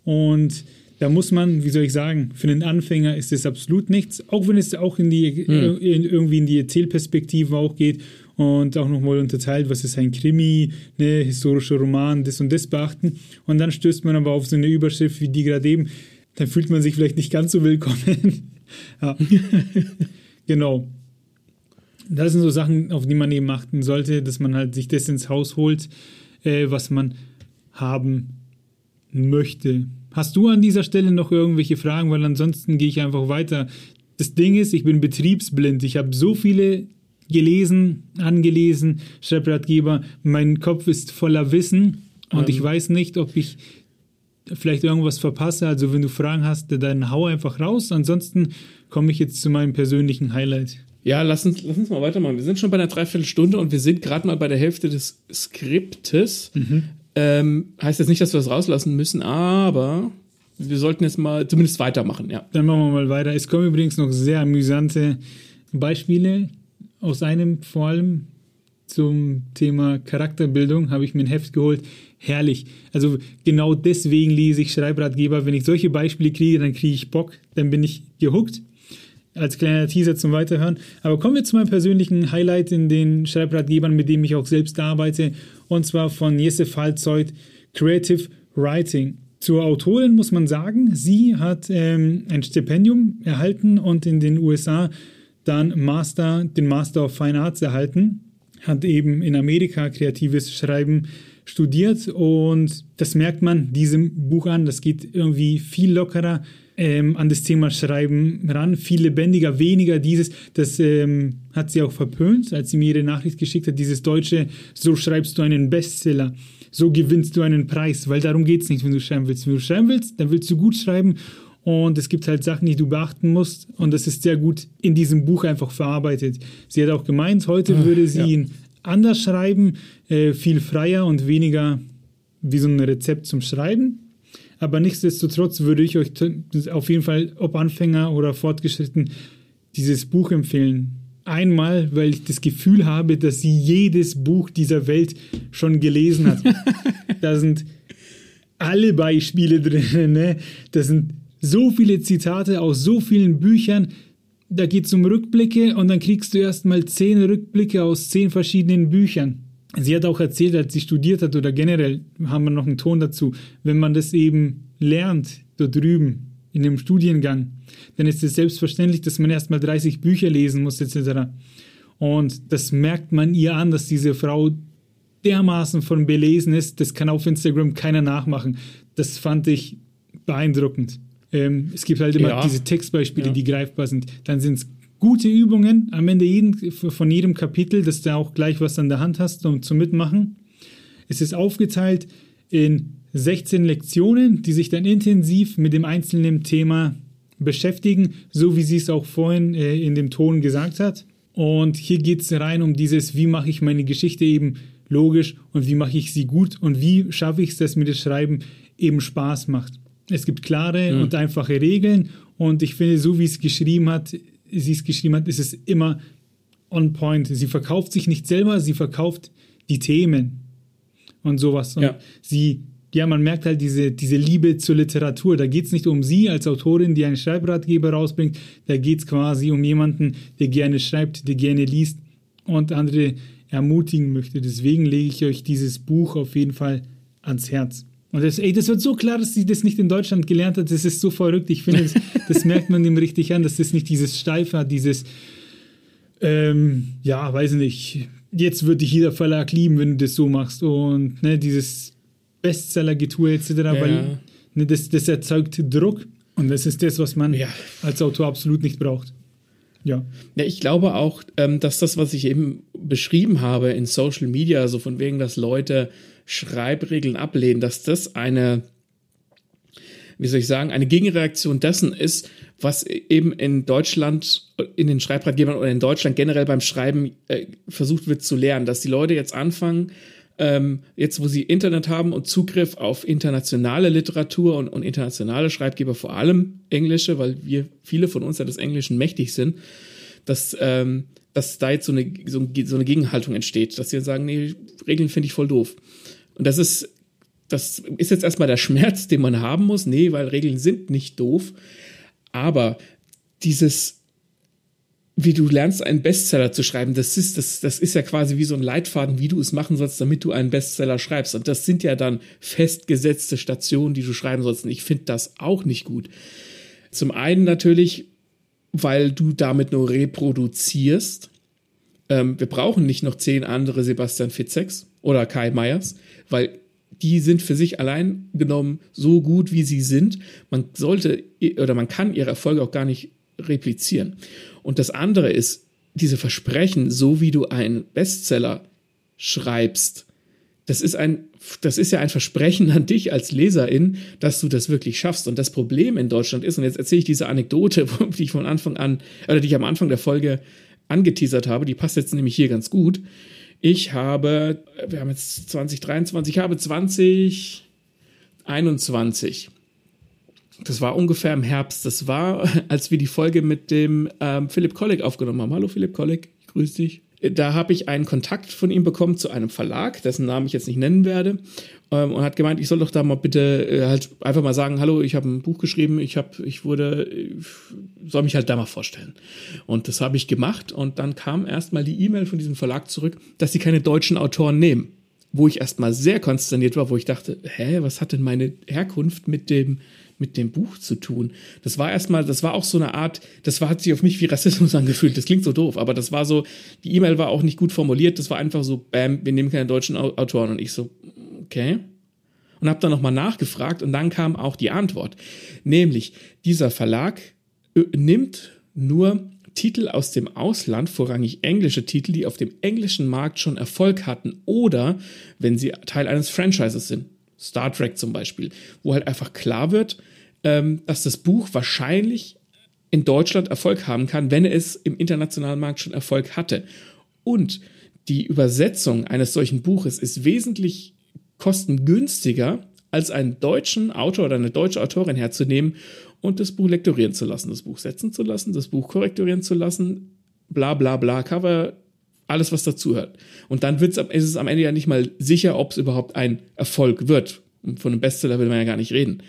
Und da muss man, wie soll ich sagen, für einen Anfänger ist das absolut nichts, auch wenn es auch in die, hm. in, irgendwie in die Erzählperspektive auch geht und auch nochmal unterteilt, was ist ein Krimi, ne, historischer Roman, das und das beachten. Und dann stößt man aber auf so eine Überschrift wie die gerade eben, dann fühlt man sich vielleicht nicht ganz so willkommen. ja. genau. Das sind so Sachen, auf die man eben achten sollte, dass man halt sich das ins Haus holt, äh, was man haben möchte. Hast du an dieser Stelle noch irgendwelche Fragen? Weil ansonsten gehe ich einfach weiter. Das Ding ist, ich bin betriebsblind. Ich habe so viele gelesen, angelesen, Schreibratgeber. Mein Kopf ist voller Wissen und ähm. ich weiß nicht, ob ich vielleicht irgendwas verpasse. Also wenn du Fragen hast, dann hau einfach raus. Ansonsten komme ich jetzt zu meinem persönlichen Highlight. Ja, lass uns, lass uns mal weitermachen. Wir sind schon bei einer Dreiviertelstunde und wir sind gerade mal bei der Hälfte des Skriptes. Mhm. Ähm, heißt jetzt nicht, dass wir das rauslassen müssen, aber wir sollten jetzt mal zumindest weitermachen, ja. Dann machen wir mal weiter. Es kommen übrigens noch sehr amüsante Beispiele aus einem vor allem zum Thema Charakterbildung habe ich mir ein Heft geholt. Herrlich. Also genau deswegen lese ich Schreibratgeber. Wenn ich solche Beispiele kriege, dann kriege ich Bock, dann bin ich gehuckt. als kleiner Teaser zum Weiterhören. Aber kommen wir zu meinem persönlichen Highlight in den Schreibratgebern, mit dem ich auch selbst arbeite, und zwar von Jesse Falzoid, Creative Writing. Zur Autorin muss man sagen, sie hat ähm, ein Stipendium erhalten und in den USA dann Master, den Master of Fine Arts erhalten, hat eben in Amerika kreatives Schreiben studiert und das merkt man diesem Buch an. Das geht irgendwie viel lockerer ähm, an das Thema Schreiben ran, viel lebendiger, weniger dieses, das ähm, hat sie auch verpönt, als sie mir ihre Nachricht geschickt hat, dieses deutsche, so schreibst du einen Bestseller so gewinnst du einen Preis, weil darum geht es nicht, wenn du schreiben willst. Wenn du schreiben willst, dann willst du gut schreiben und es gibt halt Sachen, die du beachten musst und das ist sehr gut in diesem Buch einfach verarbeitet. Sie hat auch gemeint, heute Ach, würde sie ja. ihn anders schreiben, äh, viel freier und weniger wie so ein Rezept zum Schreiben. Aber nichtsdestotrotz würde ich euch auf jeden Fall, ob Anfänger oder fortgeschritten, dieses Buch empfehlen. Einmal, weil ich das Gefühl habe, dass sie jedes Buch dieser Welt schon gelesen hat. da sind alle Beispiele drin. Ne? Da sind so viele Zitate aus so vielen Büchern. Da geht es um Rückblicke und dann kriegst du erstmal zehn Rückblicke aus zehn verschiedenen Büchern. Sie hat auch erzählt, als sie studiert hat oder generell haben wir noch einen Ton dazu, wenn man das eben lernt dort drüben in dem Studiengang, dann ist es selbstverständlich, dass man erstmal 30 Bücher lesen muss etc. Und das merkt man ihr an, dass diese Frau dermaßen von belesen ist, das kann auf Instagram keiner nachmachen. Das fand ich beeindruckend. Ähm, es gibt halt immer ja. diese Textbeispiele, ja. die greifbar sind. Dann sind es gute Übungen am Ende jeden, von jedem Kapitel, dass du auch gleich was an der Hand hast, um zu mitmachen. Es ist aufgeteilt in 16 Lektionen, die sich dann intensiv mit dem einzelnen Thema beschäftigen, so wie sie es auch vorhin äh, in dem Ton gesagt hat. Und hier geht es rein um dieses, wie mache ich meine Geschichte eben logisch und wie mache ich sie gut und wie schaffe ich es, dass mir das Schreiben eben Spaß macht. Es gibt klare mhm. und einfache Regeln und ich finde, so wie es geschrieben hat, sie es geschrieben hat, ist es immer on point. Sie verkauft sich nicht selber, sie verkauft die Themen und sowas. Und ja. sie ja, man merkt halt diese, diese Liebe zur Literatur. Da geht es nicht um sie als Autorin, die einen Schreibratgeber rausbringt. Da geht es quasi um jemanden, der gerne schreibt, der gerne liest und andere ermutigen möchte. Deswegen lege ich euch dieses Buch auf jeden Fall ans Herz. Und das, ey, das wird so klar, dass sie das nicht in Deutschland gelernt hat. Das ist so verrückt. Ich finde, das, das merkt man ihm richtig an, dass das nicht dieses Steife hat, dieses, ähm, ja, weiß nicht, jetzt wird dich jeder Verlag lieben, wenn du das so machst. Und ne, dieses Bestseller-Getue etc., ja. weil ne, das, das erzeugt Druck und das ist das, was man ja. als Autor absolut nicht braucht. Ja. ja, ich glaube auch, ähm, dass das, was ich eben beschrieben habe in Social Media, so von wegen, dass Leute Schreibregeln ablehnen, dass das eine, wie soll ich sagen, eine Gegenreaktion dessen ist, was eben in Deutschland, in den Schreibratgebern oder in Deutschland generell beim Schreiben äh, versucht wird zu lernen, dass die Leute jetzt anfangen, ähm, jetzt wo sie Internet haben und Zugriff auf internationale Literatur und, und, internationale Schreibgeber, vor allem englische, weil wir viele von uns ja des Englischen mächtig sind, dass, ähm, dass da jetzt so eine, so, so eine Gegenhaltung entsteht, dass sie sagen, nee, Regeln finde ich voll doof. Und das ist, das ist jetzt erstmal der Schmerz, den man haben muss. Nee, weil Regeln sind nicht doof. Aber dieses, wie du lernst, einen Bestseller zu schreiben. Das ist, das, das ist ja quasi wie so ein Leitfaden, wie du es machen sollst, damit du einen Bestseller schreibst. Und das sind ja dann festgesetzte Stationen, die du schreiben sollst. Und ich finde das auch nicht gut. Zum einen natürlich, weil du damit nur reproduzierst. Ähm, wir brauchen nicht noch zehn andere Sebastian Fitzeks oder Kai Meyers, weil die sind für sich allein genommen so gut, wie sie sind. Man sollte oder man kann ihre Erfolge auch gar nicht replizieren. Und das andere ist, diese Versprechen, so wie du einen Bestseller schreibst, das ist ein, das ist ja ein Versprechen an dich als Leserin, dass du das wirklich schaffst. Und das Problem in Deutschland ist, und jetzt erzähle ich diese Anekdote, die ich von Anfang an, oder die ich am Anfang der Folge angeteasert habe, die passt jetzt nämlich hier ganz gut. Ich habe, wir haben jetzt 2023, ich habe 2021 das war ungefähr im Herbst. Das war, als wir die Folge mit dem ähm, Philipp Kolleg aufgenommen haben. Hallo Philipp Kolleg, ich grüße dich. da habe ich einen Kontakt von ihm bekommen zu einem Verlag, dessen Namen ich jetzt nicht nennen werde, ähm, und hat gemeint, ich soll doch da mal bitte äh, halt einfach mal sagen, hallo, ich habe ein Buch geschrieben, ich habe, ich wurde, ich soll mich halt da mal vorstellen. Und das habe ich gemacht und dann kam erstmal die E-Mail von diesem Verlag zurück, dass sie keine deutschen Autoren nehmen. Wo ich erstmal sehr konsterniert war, wo ich dachte, hä, was hat denn meine Herkunft mit dem mit dem Buch zu tun. Das war erstmal, das war auch so eine Art, das war, hat sich auf mich wie Rassismus angefühlt. Das klingt so doof, aber das war so, die E-Mail war auch nicht gut formuliert. Das war einfach so, bam, wir nehmen keine deutschen Autoren. Und ich so, okay. Und habe dann nochmal nachgefragt und dann kam auch die Antwort. Nämlich, dieser Verlag äh, nimmt nur Titel aus dem Ausland, vorrangig englische Titel, die auf dem englischen Markt schon Erfolg hatten oder wenn sie Teil eines Franchises sind. Star Trek zum Beispiel, wo halt einfach klar wird, ähm, dass das Buch wahrscheinlich in Deutschland Erfolg haben kann, wenn es im internationalen Markt schon Erfolg hatte. Und die Übersetzung eines solchen Buches ist wesentlich kostengünstiger, als einen deutschen Autor oder eine deutsche Autorin herzunehmen und das Buch lektorieren zu lassen, das Buch setzen zu lassen, das Buch korrektorieren zu lassen, bla bla bla, Cover, alles, was dazuhört. Und dann wird's, ist es am Ende ja nicht mal sicher, ob es überhaupt ein Erfolg wird. Von einem Bestseller will man ja gar nicht reden.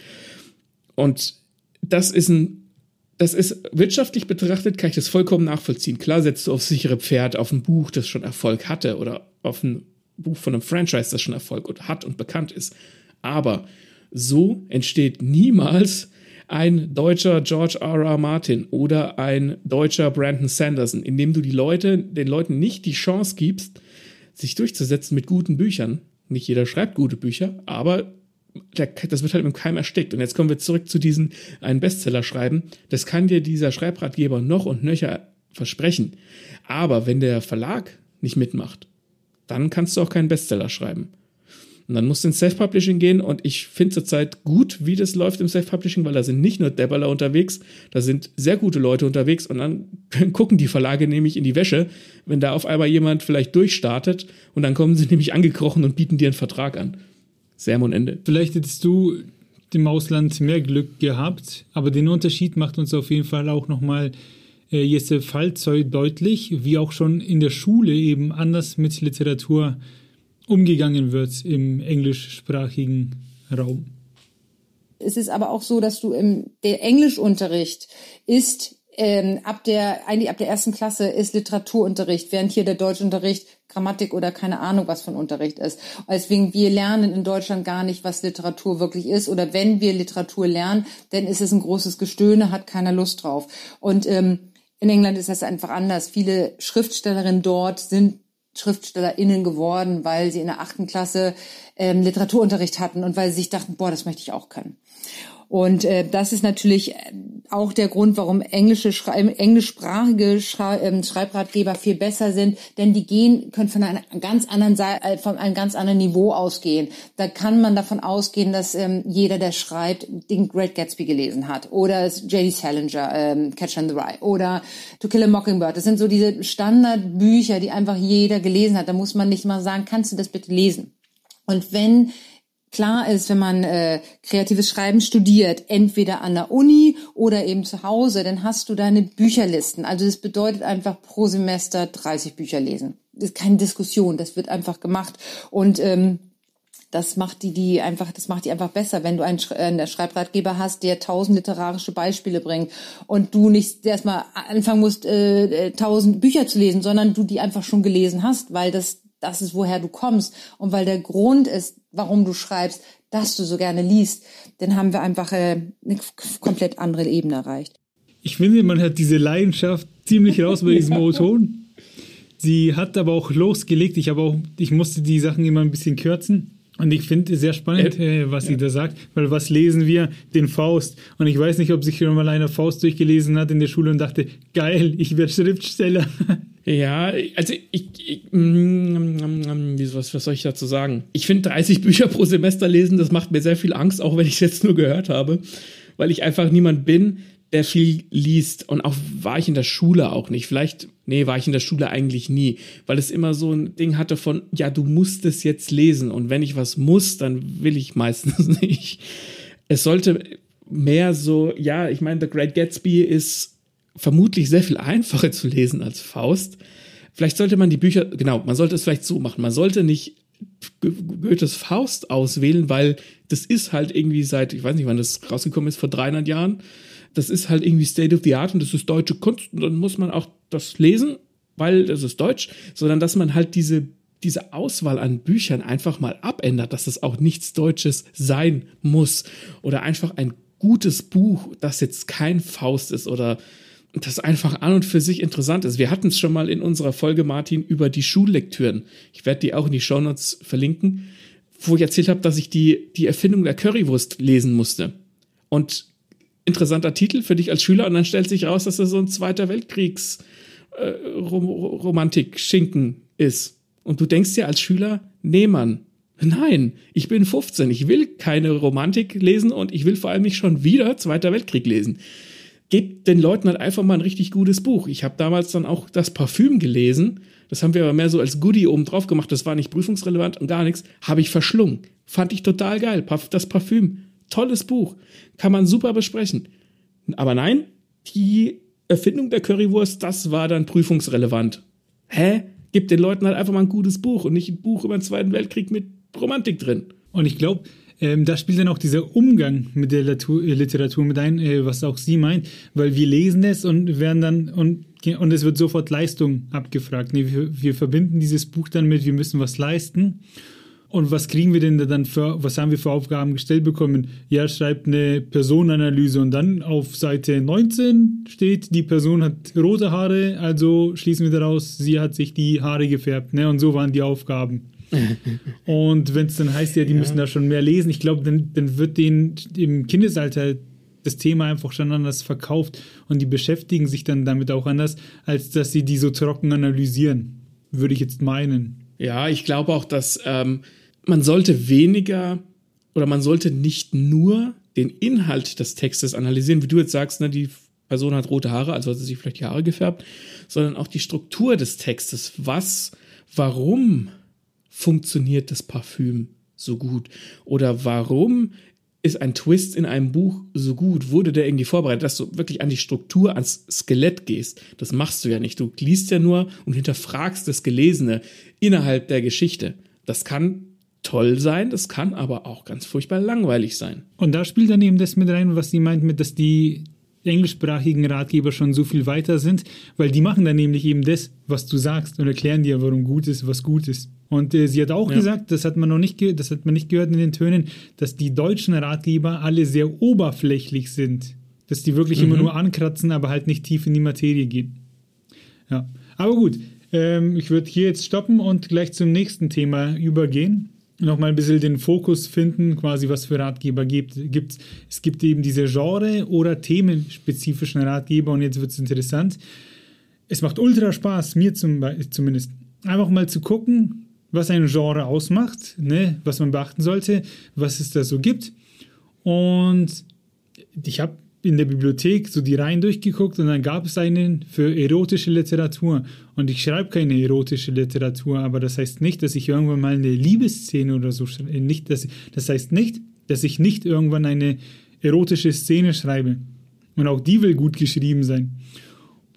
Und das ist ein, das ist wirtschaftlich betrachtet, kann ich das vollkommen nachvollziehen. Klar setzt du aufs sichere Pferd auf ein Buch, das schon Erfolg hatte oder auf ein Buch von einem Franchise, das schon Erfolg hat und bekannt ist. Aber so entsteht niemals ein deutscher George R. R. Martin oder ein deutscher Brandon Sanderson, indem du die Leute, den Leuten nicht die Chance gibst, sich durchzusetzen mit guten Büchern. Nicht jeder schreibt gute Bücher, aber das wird halt mit Keim erstickt. Und jetzt kommen wir zurück zu diesem einen Bestseller schreiben. Das kann dir dieser Schreibratgeber noch und nöcher versprechen. Aber wenn der Verlag nicht mitmacht, dann kannst du auch keinen Bestseller schreiben. Und dann musst du ins Self-Publishing gehen und ich finde zurzeit gut, wie das läuft im Self-Publishing, weil da sind nicht nur Debbaler unterwegs, da sind sehr gute Leute unterwegs und dann gucken die Verlage nämlich in die Wäsche, wenn da auf einmal jemand vielleicht durchstartet und dann kommen sie nämlich angekrochen und bieten dir einen Vertrag an. Sermon Ende. Vielleicht hättest du im Ausland mehr Glück gehabt, aber den Unterschied macht uns auf jeden Fall auch nochmal äh, Jesse Fallzeug deutlich, wie auch schon in der Schule eben anders mit Literatur umgegangen wird im englischsprachigen Raum. Es ist aber auch so, dass du im der Englischunterricht ist ähm, ab der eigentlich ab der ersten Klasse ist Literaturunterricht, während hier der Deutschunterricht Grammatik oder keine Ahnung was von Unterricht ist. Deswegen wir lernen in Deutschland gar nicht, was Literatur wirklich ist oder wenn wir Literatur lernen, dann ist es ein großes Gestöhne, hat keiner Lust drauf. Und ähm, in England ist das einfach anders. Viele Schriftstellerinnen dort sind SchriftstellerInnen geworden, weil sie in der achten Klasse ähm, Literaturunterricht hatten und weil sie sich dachten, boah, das möchte ich auch können. Und äh, das ist natürlich äh, auch der Grund, warum englische Schrei englischsprachige Schrei ähm, Schreibratgeber viel besser sind, denn die gehen können von einer ganz anderen äh, von einem ganz anderen Niveau ausgehen. Da kann man davon ausgehen, dass ähm, jeder, der schreibt, den Great Gatsby gelesen hat oder J.D. Salinger, ähm, Catch and the Rye oder To Kill a Mockingbird. Das sind so diese Standardbücher, die einfach jeder gelesen hat. Da muss man nicht mal sagen, kannst du das bitte lesen? Und wenn klar ist, wenn man äh, kreatives Schreiben studiert, entweder an der Uni oder eben zu Hause, dann hast du deine Bücherlisten. Also das bedeutet einfach pro Semester 30 Bücher lesen. Das ist keine Diskussion, das wird einfach gemacht und ähm, das macht die, die einfach, das macht die einfach besser, wenn du einen, äh, einen Schreibratgeber hast, der tausend literarische Beispiele bringt und du nicht erstmal anfangen musst, äh, äh, tausend Bücher zu lesen, sondern du die einfach schon gelesen hast, weil das das ist, woher du kommst und weil der Grund ist, warum du schreibst, dass du so gerne liest, dann haben wir einfach äh, eine komplett andere Ebene erreicht. Ich finde, man hat diese Leidenschaft ziemlich raus bei diesem O-Ton. Sie hat aber auch losgelegt. Ich habe auch, ich musste die Sachen immer ein bisschen kürzen. Und ich finde es sehr spannend, äh, was ja. sie da sagt, weil was lesen wir? Den Faust. Und ich weiß nicht, ob sich schon mal einer Faust durchgelesen hat in der Schule und dachte, geil, ich werde Schriftsteller. Ja, also ich, ich mm, mm, mm, was, was soll ich dazu sagen? Ich finde 30 Bücher pro Semester lesen, das macht mir sehr viel Angst, auch wenn ich es jetzt nur gehört habe, weil ich einfach niemand bin, der viel liest. Und auch war ich in der Schule auch nicht. Vielleicht, nee, war ich in der Schule eigentlich nie, weil es immer so ein Ding hatte von, ja, du musst es jetzt lesen. Und wenn ich was muss, dann will ich meistens nicht. Es sollte mehr so, ja, ich meine, The Great Gatsby ist vermutlich sehr viel einfacher zu lesen als Faust. vielleicht sollte man die Bücher, genau, man sollte es vielleicht so machen. Man sollte nicht Goethes Faust auswählen, weil das ist halt irgendwie seit, ich weiß nicht, wann das rausgekommen ist, vor 300 Jahren. Das ist halt irgendwie State of the Art und das ist deutsche Kunst und dann muss man auch das lesen, weil das ist Deutsch, sondern dass man halt diese diese Auswahl an Büchern einfach mal abändert, dass es auch nichts Deutsches sein muss oder einfach ein gutes Buch, das jetzt kein Faust ist oder das einfach an und für sich interessant ist. Wir hatten es schon mal in unserer Folge, Martin, über die Schullektüren. Ich werde die auch in die Shownotes verlinken, wo ich erzählt habe, dass ich die, die Erfindung der Currywurst lesen musste. Und interessanter Titel für dich als Schüler und dann stellt sich raus, dass das so ein Zweiter Weltkriegs äh, Romantik-Schinken ist. Und du denkst dir als Schüler, nee, Mann, nein, ich bin 15, ich will keine Romantik lesen und ich will vor allem nicht schon wieder Zweiter Weltkrieg lesen gebt den Leuten halt einfach mal ein richtig gutes Buch. Ich habe damals dann auch das Parfüm gelesen. Das haben wir aber mehr so als Goodie oben drauf gemacht. Das war nicht prüfungsrelevant und gar nichts. Habe ich verschlungen. Fand ich total geil. Das Parfüm. Tolles Buch. Kann man super besprechen. Aber nein, die Erfindung der Currywurst, das war dann prüfungsrelevant. Hä? Gib den Leuten halt einfach mal ein gutes Buch und nicht ein Buch über den Zweiten Weltkrieg mit Romantik drin. Und ich glaube, ähm, da spielt dann auch dieser Umgang mit der Literatur, äh, Literatur mit ein, äh, was auch sie meint, weil wir lesen es und werden dann und, und es wird sofort Leistung abgefragt. Nee, wir, wir verbinden dieses Buch dann mit, wir müssen was leisten. Und was kriegen wir denn da dann für, was haben wir für Aufgaben gestellt bekommen? Ja, schreibt eine Personenanalyse und dann auf Seite 19 steht, die Person hat rote Haare, also schließen wir daraus, sie hat sich die Haare gefärbt. Ne? Und so waren die Aufgaben und wenn es dann heißt, ja, die ja. müssen da schon mehr lesen, ich glaube, dann, dann wird denen im Kindesalter das Thema einfach schon anders verkauft und die beschäftigen sich dann damit auch anders, als dass sie die so trocken analysieren, würde ich jetzt meinen. Ja, ich glaube auch, dass ähm, man sollte weniger oder man sollte nicht nur den Inhalt des Textes analysieren, wie du jetzt sagst, ne, die Person hat rote Haare, also hat sie sich vielleicht die Haare gefärbt, sondern auch die Struktur des Textes. Was, warum funktioniert das Parfüm so gut? Oder warum ist ein Twist in einem Buch so gut? Wurde der irgendwie vorbereitet, dass du wirklich an die Struktur, ans Skelett gehst? Das machst du ja nicht. Du liest ja nur und hinterfragst das Gelesene innerhalb der Geschichte. Das kann toll sein, das kann aber auch ganz furchtbar langweilig sein. Und da spielt dann eben das mit rein, was sie meint mit, dass die englischsprachigen Ratgeber schon so viel weiter sind, weil die machen dann nämlich eben das, was du sagst und erklären dir, warum gut ist, was gut ist. Und äh, sie hat auch ja. gesagt, das hat man noch nicht, das hat man nicht gehört in den Tönen, dass die deutschen Ratgeber alle sehr oberflächlich sind. Dass die wirklich mhm. immer nur ankratzen, aber halt nicht tief in die Materie gehen. Ja, aber gut. Ähm, ich würde hier jetzt stoppen und gleich zum nächsten Thema übergehen nochmal ein bisschen den Fokus finden, quasi was für Ratgeber gibt. Gibt's, es gibt eben diese Genre- oder themenspezifischen Ratgeber und jetzt wird es interessant. Es macht ultra Spaß, mir zum, zumindest, einfach mal zu gucken, was ein Genre ausmacht, ne, was man beachten sollte, was es da so gibt. Und ich habe in der Bibliothek so die Reihen durchgeguckt und dann gab es einen für erotische Literatur. Und ich schreibe keine erotische Literatur, aber das heißt nicht, dass ich irgendwann mal eine Liebesszene oder so schreibe. Nicht, dass, das heißt nicht, dass ich nicht irgendwann eine erotische Szene schreibe. Und auch die will gut geschrieben sein.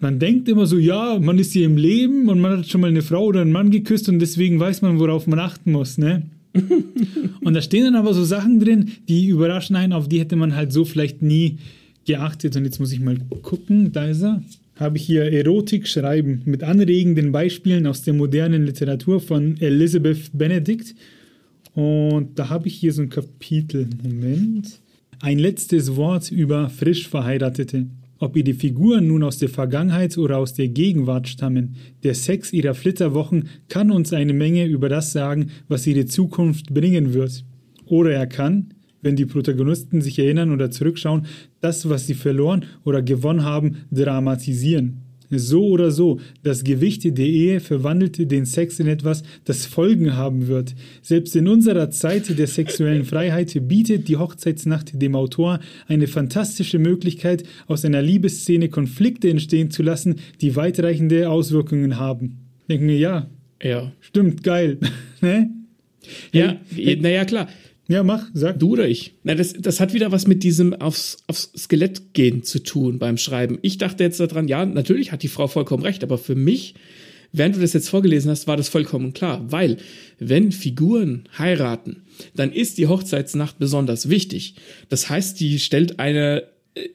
Man denkt immer so, ja, man ist hier im Leben und man hat schon mal eine Frau oder einen Mann geküsst und deswegen weiß man, worauf man achten muss, ne? und da stehen dann aber so Sachen drin, die überraschen einen, auf die hätte man halt so vielleicht nie geachtet und jetzt muss ich mal gucken, da ist er. Habe ich hier Erotik schreiben mit anregenden Beispielen aus der modernen Literatur von Elizabeth Benedict. Und da habe ich hier so ein Kapitel. Moment. Ein letztes Wort über frisch Verheiratete. Ob ihre Figuren nun aus der Vergangenheit oder aus der Gegenwart stammen, der Sex ihrer Flitterwochen kann uns eine Menge über das sagen, was ihre Zukunft bringen wird. Oder er kann, wenn die Protagonisten sich erinnern oder zurückschauen, das, was sie verloren oder gewonnen haben, dramatisieren. So oder so, das Gewicht der Ehe verwandelt den Sex in etwas, das Folgen haben wird. Selbst in unserer Zeit der sexuellen Freiheit bietet die Hochzeitsnacht dem Autor eine fantastische Möglichkeit, aus einer Liebesszene Konflikte entstehen zu lassen, die weitreichende Auswirkungen haben. Denken mir, ja, ja. stimmt, geil. ne? Ja, naja, klar. Ja, mach, sag. Du oder ich? Na, das, das hat wieder was mit diesem aufs, aufs Skelett gehen zu tun beim Schreiben. Ich dachte jetzt daran, ja, natürlich hat die Frau vollkommen recht, aber für mich während du das jetzt vorgelesen hast, war das vollkommen klar, weil wenn Figuren heiraten, dann ist die Hochzeitsnacht besonders wichtig. Das heißt, die stellt eine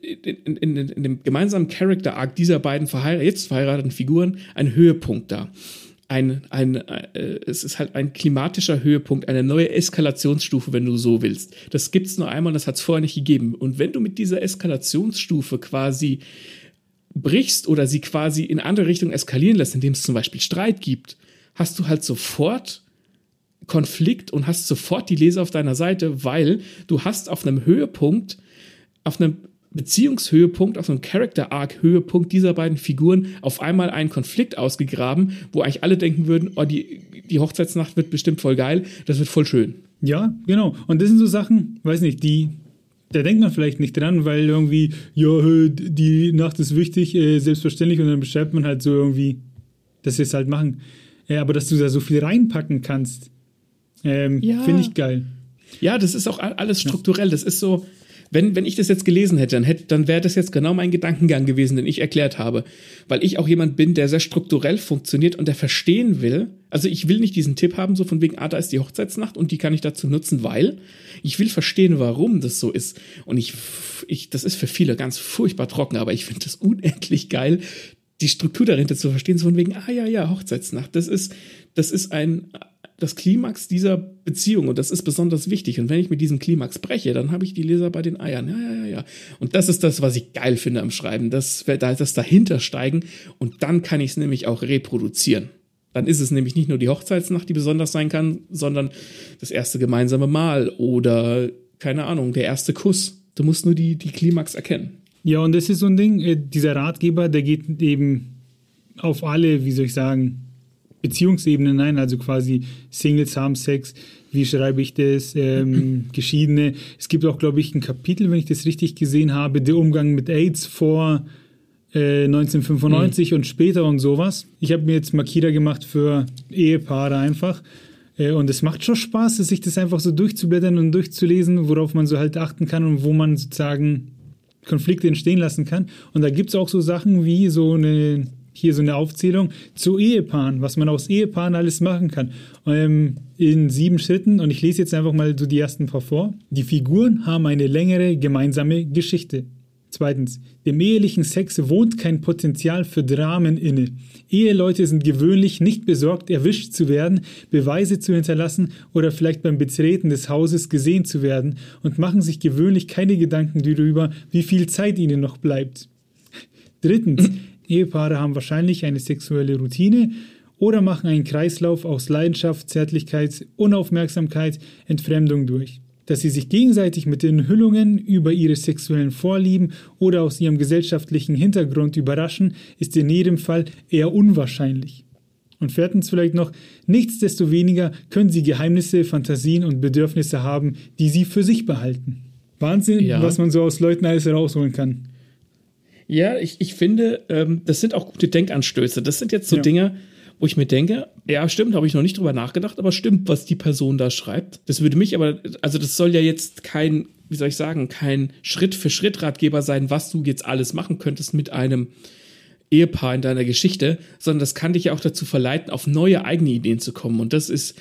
in, in, in, dem gemeinsamen Character Arc dieser beiden verheirat jetzt verheirateten Figuren einen Höhepunkt dar. Ein, ein, äh, es ist halt ein klimatischer Höhepunkt, eine neue Eskalationsstufe, wenn du so willst. Das gibt es nur einmal, das hat es vorher nicht gegeben. Und wenn du mit dieser Eskalationsstufe quasi brichst oder sie quasi in andere Richtungen eskalieren lässt, indem es zum Beispiel Streit gibt, hast du halt sofort Konflikt und hast sofort die Leser auf deiner Seite, weil du hast auf einem Höhepunkt, auf einem Beziehungshöhepunkt, auf einem Character-Arc-Höhepunkt dieser beiden Figuren auf einmal einen Konflikt ausgegraben, wo eigentlich alle denken würden, oh, die, die Hochzeitsnacht wird bestimmt voll geil, das wird voll schön. Ja, genau. Und das sind so Sachen, weiß nicht, die, da denkt man vielleicht nicht dran, weil irgendwie, ja, die Nacht ist wichtig, äh, selbstverständlich, und dann beschreibt man halt so irgendwie, dass wir es halt machen. Äh, aber dass du da so viel reinpacken kannst, ähm, ja. finde ich geil. Ja, das ist auch alles strukturell. Das ist so, wenn, wenn ich das jetzt gelesen hätte, dann, hätte, dann wäre das jetzt genau mein Gedankengang gewesen, den ich erklärt habe. Weil ich auch jemand bin, der sehr strukturell funktioniert und der verstehen will. Also ich will nicht diesen Tipp haben, so von wegen, ah, da ist die Hochzeitsnacht und die kann ich dazu nutzen, weil ich will verstehen, warum das so ist. Und ich, ich das ist für viele ganz furchtbar trocken, aber ich finde das unendlich geil, die Struktur dahinter zu verstehen, so von wegen, ah ja, ja, Hochzeitsnacht. Das ist, das ist ein, das Klimax dieser Beziehung und das ist besonders wichtig. Und wenn ich mit diesem Klimax breche, dann habe ich die Leser bei den Eiern. Ja, ja, ja, ja. Und das ist das, was ich geil finde am Schreiben, das, das dahinter steigen und dann kann ich es nämlich auch reproduzieren. Dann ist es nämlich nicht nur die Hochzeitsnacht, die besonders sein kann, sondern das erste gemeinsame Mahl oder, keine Ahnung, der erste Kuss. Du musst nur die, die Klimax erkennen. Ja, und das ist so ein Ding, äh, dieser Ratgeber, der geht eben auf alle, wie soll ich sagen, Beziehungsebene nein, also quasi Singles haben Sex, wie schreibe ich das, ähm, Geschiedene. Es gibt auch, glaube ich, ein Kapitel, wenn ich das richtig gesehen habe, der Umgang mit AIDS vor äh, 1995 mhm. und später und sowas. Ich habe mir jetzt Makira gemacht für Ehepaare einfach. Äh, und es macht schon Spaß, sich das einfach so durchzublättern und durchzulesen, worauf man so halt achten kann und wo man sozusagen Konflikte entstehen lassen kann. Und da gibt es auch so Sachen wie so eine hier so eine Aufzählung zu Ehepaaren, was man aus Ehepaaren alles machen kann. Ähm, in sieben Schritten, und ich lese jetzt einfach mal so die ersten paar vor. Die Figuren haben eine längere gemeinsame Geschichte. Zweitens, dem ehelichen Sex wohnt kein Potenzial für Dramen inne. Eheleute sind gewöhnlich nicht besorgt, erwischt zu werden, Beweise zu hinterlassen oder vielleicht beim Betreten des Hauses gesehen zu werden und machen sich gewöhnlich keine Gedanken darüber, wie viel Zeit ihnen noch bleibt. Drittens, Ehepaare haben wahrscheinlich eine sexuelle Routine oder machen einen Kreislauf aus Leidenschaft, Zärtlichkeit, Unaufmerksamkeit, Entfremdung durch. Dass sie sich gegenseitig mit Enthüllungen über ihre sexuellen Vorlieben oder aus ihrem gesellschaftlichen Hintergrund überraschen, ist in jedem Fall eher unwahrscheinlich. Und viertens vielleicht noch, nichtsdestoweniger können sie Geheimnisse, Fantasien und Bedürfnisse haben, die sie für sich behalten. Wahnsinn, ja. was man so aus Leuten alles herausholen kann. Ja, ich, ich finde, ähm, das sind auch gute Denkanstöße. Das sind jetzt so ja. Dinge, wo ich mir denke, ja, stimmt, habe ich noch nicht drüber nachgedacht, aber stimmt, was die Person da schreibt. Das würde mich aber, also das soll ja jetzt kein, wie soll ich sagen, kein Schritt-für-Schritt-Ratgeber sein, was du jetzt alles machen könntest mit einem Ehepaar in deiner Geschichte, sondern das kann dich ja auch dazu verleiten, auf neue eigene Ideen zu kommen. Und das ist,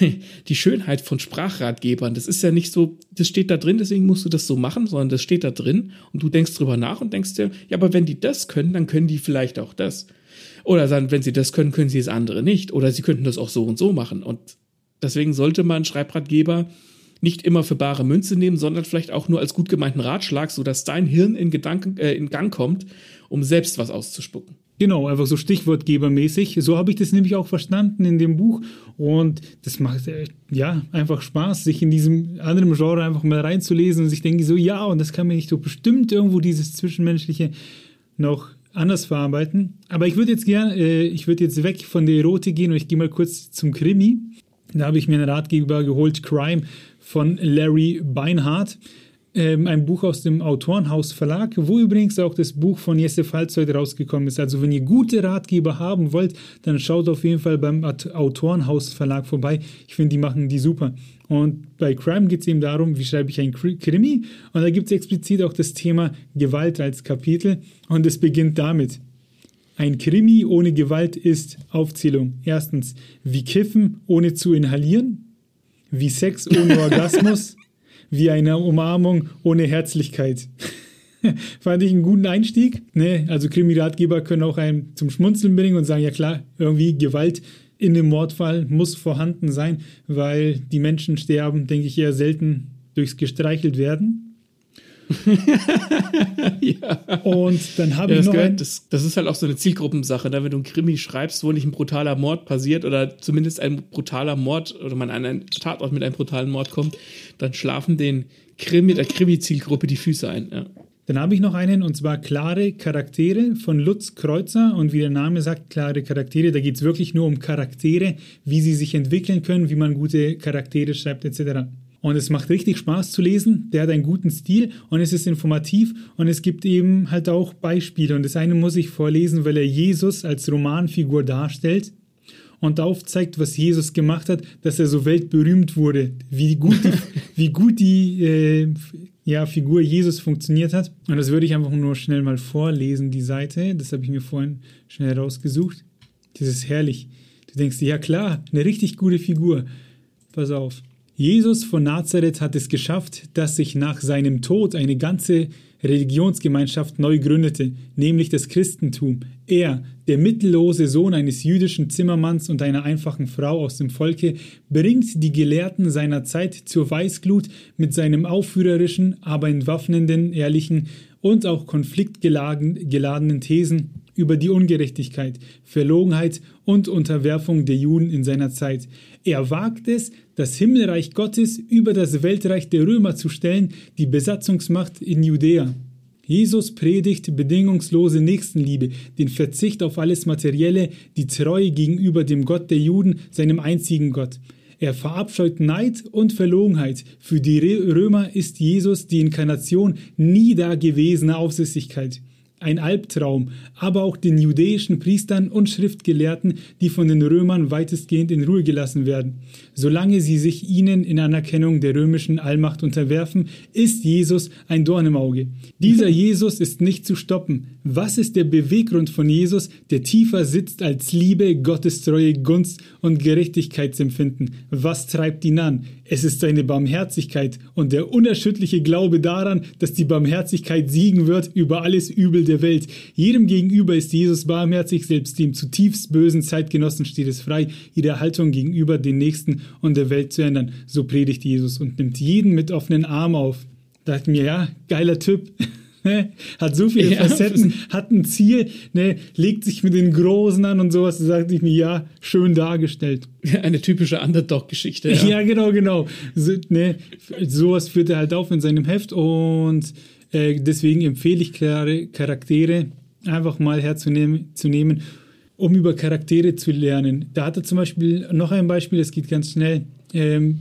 die Schönheit von Sprachratgebern. Das ist ja nicht so, das steht da drin, deswegen musst du das so machen, sondern das steht da drin und du denkst drüber nach und denkst dir, ja, aber wenn die das können, dann können die vielleicht auch das. Oder dann, wenn sie das können, können sie das andere nicht. Oder sie könnten das auch so und so machen. Und deswegen sollte man Schreibratgeber nicht immer für bare Münze nehmen, sondern vielleicht auch nur als gut gemeinten Ratschlag, sodass dein Hirn in, Gedanken, äh, in Gang kommt, um selbst was auszuspucken. Genau, einfach so Stichwortgebermäßig. So habe ich das nämlich auch verstanden in dem Buch. Und das macht äh, ja einfach Spaß, sich in diesem anderen Genre einfach mal reinzulesen. Und ich denke so, ja, und das kann mir nicht so bestimmt irgendwo dieses Zwischenmenschliche noch anders verarbeiten. Aber ich würde jetzt gerne, äh, ich würde jetzt weg von der Erotik gehen und ich gehe mal kurz zum Krimi. Da habe ich mir einen Ratgeber geholt, Crime von Larry Beinhardt ähm, ein Buch aus dem Autorenhaus Verlag, wo übrigens auch das Buch von Jesse Falzoid rausgekommen ist. Also wenn ihr gute Ratgeber haben wollt, dann schaut auf jeden Fall beim Autorenhaus Verlag vorbei. Ich finde, die machen die super. Und bei Crime geht es eben darum, wie schreibe ich ein Krimi? Und da gibt es explizit auch das Thema Gewalt als Kapitel. Und es beginnt damit. Ein Krimi ohne Gewalt ist Aufzählung. Erstens, wie Kiffen ohne zu inhalieren, wie Sex ohne Orgasmus, wie eine Umarmung ohne Herzlichkeit. Fand ich einen guten Einstieg. Ne? Also Krimi-Ratgeber können auch einen zum Schmunzeln bringen und sagen, ja klar, irgendwie Gewalt in dem Mordfall muss vorhanden sein, weil die Menschen sterben, denke ich, eher selten durchs gestreichelt werden. ja. Und dann habe Ja, ich das, noch gehört, ein, das, das ist halt auch so eine Zielgruppensache, ne? wenn du einen Krimi schreibst, wo nicht ein brutaler Mord passiert oder zumindest ein brutaler Mord oder man an einen Tatort mit einem brutalen Mord kommt, dann schlafen den Krimi, der Krimi-Zielgruppe die Füße ein. Ja. Dann habe ich noch einen und zwar klare Charaktere von Lutz Kreuzer und wie der Name sagt, klare Charaktere, da geht es wirklich nur um Charaktere, wie sie sich entwickeln können, wie man gute Charaktere schreibt etc. Und es macht richtig Spaß zu lesen, der hat einen guten Stil und es ist informativ und es gibt eben halt auch Beispiele und das eine muss ich vorlesen, weil er Jesus als Romanfigur darstellt und aufzeigt, was Jesus gemacht hat, dass er so weltberühmt wurde, wie gut die, wie gut die äh, ja, Figur Jesus funktioniert hat. Und das würde ich einfach nur schnell mal vorlesen, die Seite. Das habe ich mir vorhin schnell rausgesucht. Das ist herrlich. Du denkst dir, ja klar, eine richtig gute Figur. Pass auf. Jesus von Nazareth hat es geschafft, dass sich nach seinem Tod eine ganze Religionsgemeinschaft neu gründete, nämlich das Christentum. Er, der mittellose Sohn eines jüdischen Zimmermanns und einer einfachen Frau aus dem Volke, bringt die Gelehrten seiner Zeit zur Weißglut mit seinem aufführerischen, aber entwaffnenden, ehrlichen und auch konfliktgeladenen Thesen über die Ungerechtigkeit, Verlogenheit und Unterwerfung der Juden in seiner Zeit. Er wagt es, das Himmelreich Gottes über das Weltreich der Römer zu stellen, die Besatzungsmacht in Judäa. Jesus predigt bedingungslose Nächstenliebe, den Verzicht auf alles Materielle, die Treue gegenüber dem Gott der Juden, seinem einzigen Gott. Er verabscheut Neid und Verlogenheit. Für die Römer ist Jesus die Inkarnation nie dagewesener Aufsässigkeit ein Albtraum, aber auch den jüdischen Priestern und Schriftgelehrten, die von den Römern weitestgehend in Ruhe gelassen werden. Solange sie sich ihnen in Anerkennung der römischen Allmacht unterwerfen, ist Jesus ein Dorn im Auge. Dieser Jesus ist nicht zu stoppen. Was ist der Beweggrund von Jesus, der tiefer sitzt als Liebe, Gottestreue, Gunst und Gerechtigkeitsempfinden? Was treibt ihn an? Es ist seine Barmherzigkeit und der unerschütterliche Glaube daran, dass die Barmherzigkeit siegen wird über alles Übel der Welt. Jedem gegenüber ist Jesus barmherzig, selbst dem zutiefst bösen Zeitgenossen steht es frei, ihre Haltung gegenüber den Nächsten und der Welt zu ändern. So predigt Jesus und nimmt jeden mit offenen Armen auf. Da dachte mir, ja, geiler Typ. hat so viele Ja. Facetten, hat ein Ziel, ne, legt sich mit den Großen an und sowas. Da sagte ich mir, ja, schön dargestellt. Eine typische Underdog-Geschichte. Ja, Ja. genau, genau. So, ne, sowas führt er halt auf in seinem Heft und äh, deswegen empfehle ich klare Charaktere einfach mal herzunehmen, zu nehmen, um über Charaktere zu lernen. Da hat er zum Beispiel noch ein Beispiel, das geht ganz schnell. Ähm,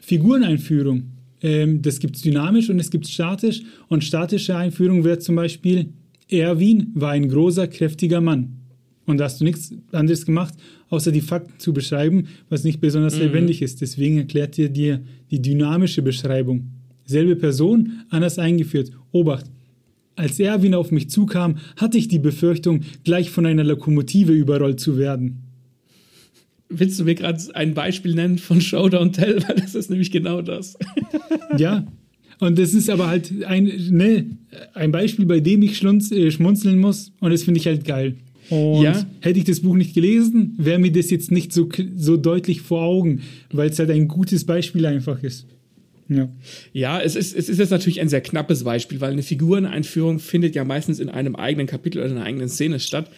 Figureneinführung. Ähm, das gibt es dynamisch und es gibt statisch. Und statische Einführung wäre zum Beispiel, Erwin war ein großer, kräftiger Mann. Und da hast du nichts anderes gemacht, außer die Fakten zu beschreiben, was nicht besonders lebendig ist. Deswegen erklärt dir dir die dynamische Beschreibung. Selbe Person, anders eingeführt. Obacht. Als Erwin auf mich zukam, hatte ich die Befürchtung, gleich von einer Lokomotive überrollt zu werden. Willst du mir gerade ein Beispiel nennen von Show Don't Tell? Weil das ist nämlich genau das. Ja. Und das ist aber halt ein, ne, ein Beispiel, bei dem ich schlunz, äh, schmunzeln muss. Und das finde ich halt geil. Und Ja. hätte ich das Buch nicht gelesen, wäre mir das jetzt nicht so, so deutlich vor Augen, weil es halt ein gutes Beispiel einfach ist. Ja. Ja, es ist, es ist jetzt natürlich ein sehr knappes Beispiel, weil eine Figureneinführung findet ja meistens in einem eigenen Kapitel oder in einer eigenen Szene statt.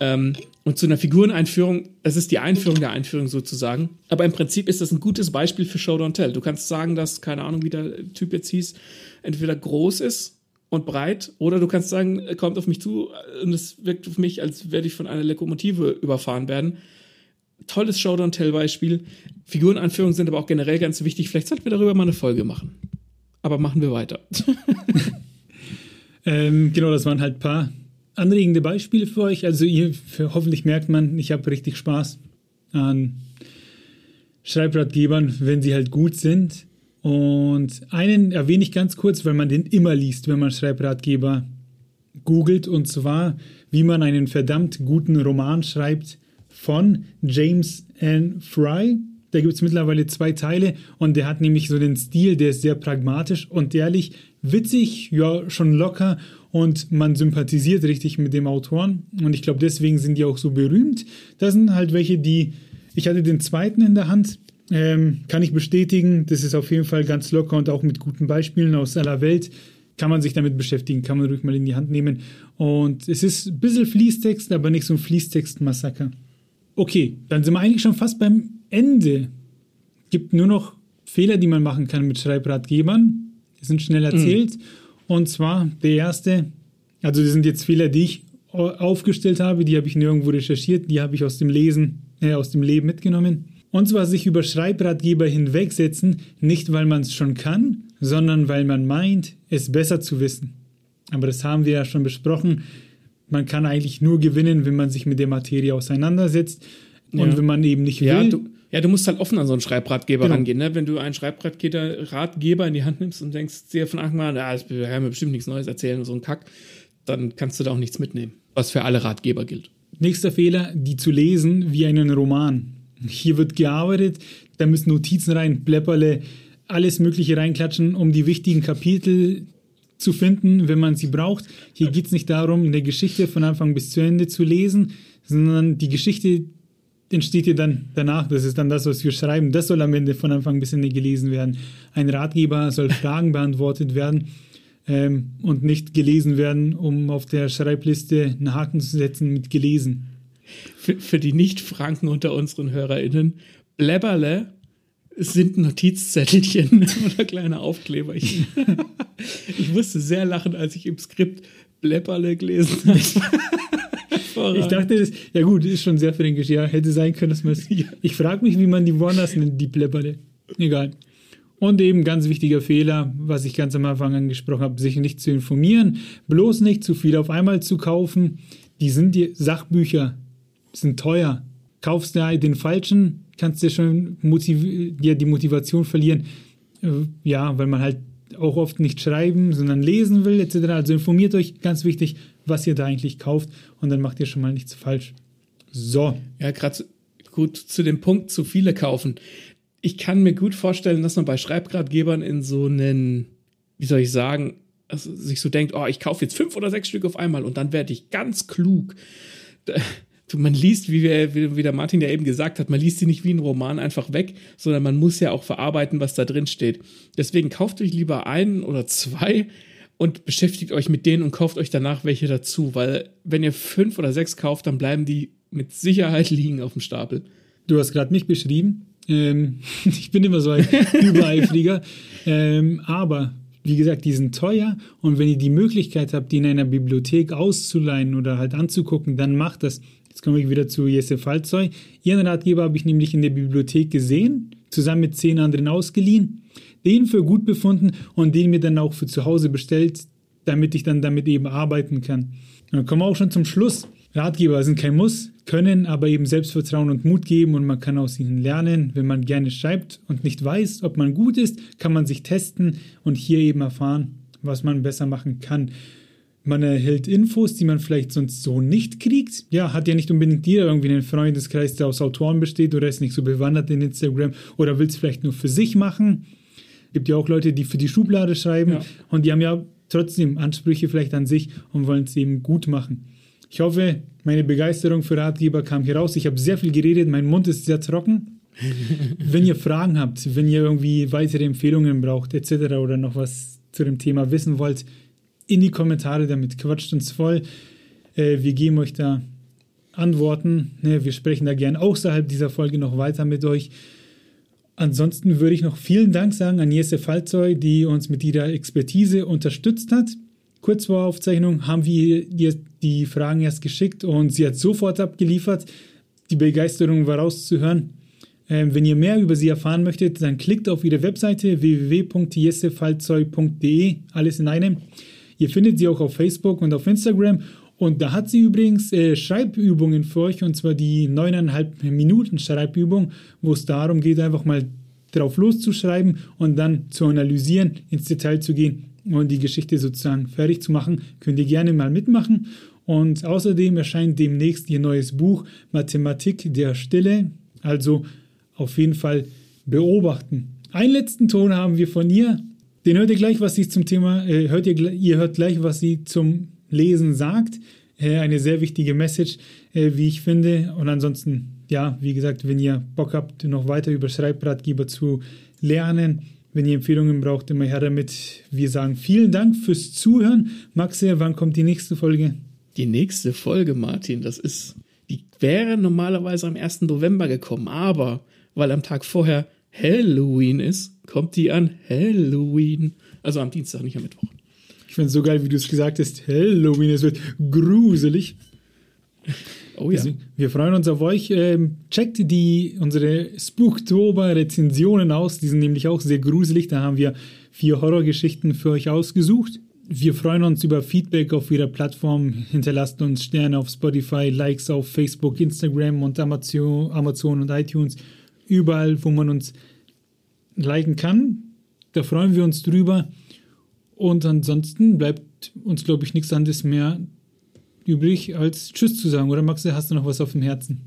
Ähm, und zu einer Figureneinführung, das ist die Einführung der Einführung sozusagen. Aber im Prinzip ist das ein gutes Beispiel für Show Don't Tell. Du kannst sagen, dass, keine Ahnung, wie der Typ jetzt hieß, entweder groß ist und breit, oder du kannst sagen, er kommt auf mich zu und es wirkt auf mich, als werde ich von einer Lokomotive überfahren werden. Tolles Show Don't Tell Beispiel. Figureneinführungen sind aber auch generell ganz wichtig. Vielleicht sollten wir darüber mal eine Folge machen. Aber machen wir weiter. Ähm, genau, das waren halt ein paar anregende Beispiele für euch. Also ihr, für, hoffentlich merkt man, ich habe richtig Spaß an Schreibratgebern, wenn sie halt gut sind. Und einen erwähne ich ganz kurz, weil man den immer liest, wenn man Schreibratgeber googelt. Und zwar wie man einen verdammt guten Roman schreibt von James N. Fry. Da gibt es mittlerweile zwei Teile und der hat nämlich so den Stil, der ist sehr pragmatisch und ehrlich, witzig, ja, schon locker und man sympathisiert richtig mit dem Autoren und ich glaube, deswegen sind die auch so berühmt. Das sind halt welche, die, ich hatte den zweiten in der Hand, ähm, kann ich bestätigen, das ist auf jeden Fall ganz locker und auch mit guten Beispielen aus aller Welt kann man sich damit beschäftigen, kann man ruhig mal in die Hand nehmen. Und es ist ein bisschen Fließtext, aber nicht so ein Fließtext-Massaker. Okay, dann sind wir eigentlich schon fast beim Ende. Gibt nur noch Fehler, die man machen kann mit Schreibratgebern. Die sind schnell erzählt. Mhm. Und zwar der erste, also das sind jetzt Fehler, die ich aufgestellt habe, die habe ich nirgendwo recherchiert, die habe ich aus dem Lesen, äh, aus dem Leben mitgenommen. Und zwar sich über Schreibratgeber hinwegsetzen, nicht weil man es schon kann, sondern weil man meint, es besser zu wissen. Aber das haben wir ja schon besprochen. Man kann eigentlich nur gewinnen, wenn man sich mit der Materie auseinandersetzt und ja. wenn man eben nicht will. Ja du, ja, du musst halt offen an so einen Schreibratgeber genau. rangehen. Ne? Wenn du einen Schreibratgeber in die Hand nimmst und denkst dir von Anfang an, ja, das kann mir bestimmt nichts Neues erzählen, so ein Kack, dann kannst du da auch nichts mitnehmen. Was für alle Ratgeber gilt. Nächster Fehler, die zu lesen wie einen Roman. Hier wird gearbeitet, da müssen Notizen rein, Blepperle, alles Mögliche reinklatschen, um die wichtigen Kapitel zu finden, wenn man sie braucht. Hier geht es nicht darum, eine Geschichte von Anfang bis zu Ende zu lesen, sondern die Geschichte entsteht ja dann danach. Das ist dann das, was wir schreiben. Das soll am Ende von Anfang bis Ende gelesen werden. Ein Ratgeber soll Fragen beantwortet werden ähm, und nicht gelesen werden, um auf der Schreibliste einen Haken zu setzen mit gelesen für, für die Nicht-Franken unter unseren HörerInnen, Bläbberle sind Notizzettelchen oder kleine Aufkleberchen. ich musste sehr lachen, als ich im Skript Bläpperle gelesen habe. Ich dachte, das, ja gut, ist schon sehr fränkisch. Ja, hätte sein können, dass man es. Ja. Ich frage mich, wie man die woanders nennt, die Bläpperle. Egal. Und eben ganz wichtiger Fehler, was ich ganz am Anfang angesprochen habe, sich nicht zu informieren, bloß nicht zu viel auf einmal zu kaufen. Die sind die Sachbücher sind teuer. Kaufst du den falschen, kannst du schon ja, die Motivation verlieren. Äh, ja, weil man halt auch oft nicht schreiben, sondern lesen will, etc. Also informiert euch, ganz wichtig, was ihr da eigentlich kauft und dann macht ihr schon mal nichts falsch. So. Ja, gerade gut zu dem Punkt, zu viele kaufen. Ich kann mir gut vorstellen, dass man bei Schreibratgebern in so einen, wie soll ich sagen, also sich so denkt, oh, ich kaufe jetzt fünf oder sechs Stück auf einmal und dann werde ich ganz klug man liest, wie, wir, wie der Martin ja eben gesagt hat, man liest sie nicht wie ein Roman einfach weg, sondern man muss ja auch verarbeiten, was da drin steht. Deswegen kauft euch lieber einen oder zwei und beschäftigt euch mit denen und kauft euch danach welche dazu, weil wenn ihr fünf oder sechs kauft, dann bleiben die mit Sicherheit liegen auf dem Stapel. Du hast gerade mich beschrieben. Ähm, ich bin immer so ein Übereifriger. ähm, aber wie gesagt, die sind teuer und wenn ihr die Möglichkeit habt, die in einer Bibliothek auszuleihen oder halt anzugucken, dann macht das. Jetzt komme ich wieder zu Jesse Falzoy. Ihren Ratgeber habe ich nämlich in der Bibliothek gesehen, zusammen mit zehn anderen ausgeliehen, den für gut befunden und den mir dann auch für zu Hause bestellt, damit ich dann damit eben arbeiten kann. Und dann kommen wir auch schon zum Schluss. Ratgeber sind kein Muss, können aber eben Selbstvertrauen und Mut geben und man kann aus ihnen lernen. Wenn man gerne schreibt und nicht weiß, ob man gut ist, kann man sich testen und hier eben erfahren, was man besser machen kann. Man erhält Infos, die man vielleicht sonst so nicht kriegt. Ja, hat ja nicht unbedingt jeder irgendwie einen Freundeskreis, der aus Autoren besteht oder ist nicht so bewandert in Instagram oder will es vielleicht nur für sich machen. Gibt ja auch Leute, die für die Schublade schreiben ja. und die haben ja trotzdem Ansprüche vielleicht an sich und wollen es eben gut machen. Ich hoffe, meine Begeisterung für Ratgeber kam hier raus. Ich habe sehr viel geredet, mein Mund ist sehr trocken. wenn ihr Fragen habt, wenn ihr irgendwie weitere Empfehlungen braucht, etc. oder noch was zu dem Thema wissen wollt, in die Kommentare damit. Quatscht uns voll. Äh, wir geben euch da Antworten. Ne? Wir sprechen da gern außerhalb dieser Folge noch weiter mit euch. Ansonsten würde ich noch vielen Dank sagen an Jesse Falzoy, die uns mit ihrer Expertise unterstützt hat. Kurz vor Aufzeichnung haben wir ihr die Fragen erst geschickt und sie hat sofort abgeliefert. Die Begeisterung war rauszuhören. Ähm, wenn ihr mehr über sie erfahren möchtet, dann klickt auf ihre Webseite www.jessefalzoy.de, alles in einem. Ihr findet sie auch auf Facebook und auf Instagram. Und da hat sie übrigens äh, Schreibübungen für euch, und zwar die neuneinhalb Minuten Schreibübung, wo es darum geht, einfach mal drauf loszuschreiben und dann zu analysieren, ins Detail zu gehen und die Geschichte sozusagen fertig zu machen. Könnt ihr gerne mal mitmachen. Und außerdem erscheint demnächst ihr neues Buch Mathematik der Stille. Also auf jeden Fall beobachten. Einen letzten Ton haben wir von ihr. Den hört ihr gleich, was sie zum Thema, äh, hört ihr, ihr hört gleich, was sie zum Lesen sagt. Äh, eine sehr wichtige Message, äh, wie ich finde. Und ansonsten, ja, wie gesagt, wenn ihr Bock habt, noch weiter über Schreibratgeber zu lernen, wenn ihr Empfehlungen braucht, immer her damit. Wir sagen vielen Dank fürs Zuhören. Maxe, wann kommt die nächste Folge? Die nächste Folge, Martin, das ist, die wäre normalerweise am 1. November gekommen, aber weil am Tag vorher Halloween ist, kommt die an Halloween. Also am Dienstag, nicht am Mittwoch. Ich finde es so geil, wie du es gesagt hast. Halloween, es wird gruselig. Oh ja. Also, wir freuen uns auf euch. Ähm, checkt die, unsere Spooktober-Rezensionen aus. Die sind nämlich auch sehr gruselig. Da haben wir vier Horrorgeschichten für euch ausgesucht. Wir freuen uns über Feedback auf ihrer Plattform. Hinterlasst uns Sterne auf Spotify, Likes auf Facebook, Instagram und Amazon, Amazon und iTunes. Überall, wo man uns liken kann. Da freuen wir uns drüber. Und ansonsten bleibt uns, glaube ich, nichts anderes mehr übrig, als Tschüss zu sagen. Oder Max, hast du noch was auf dem Herzen?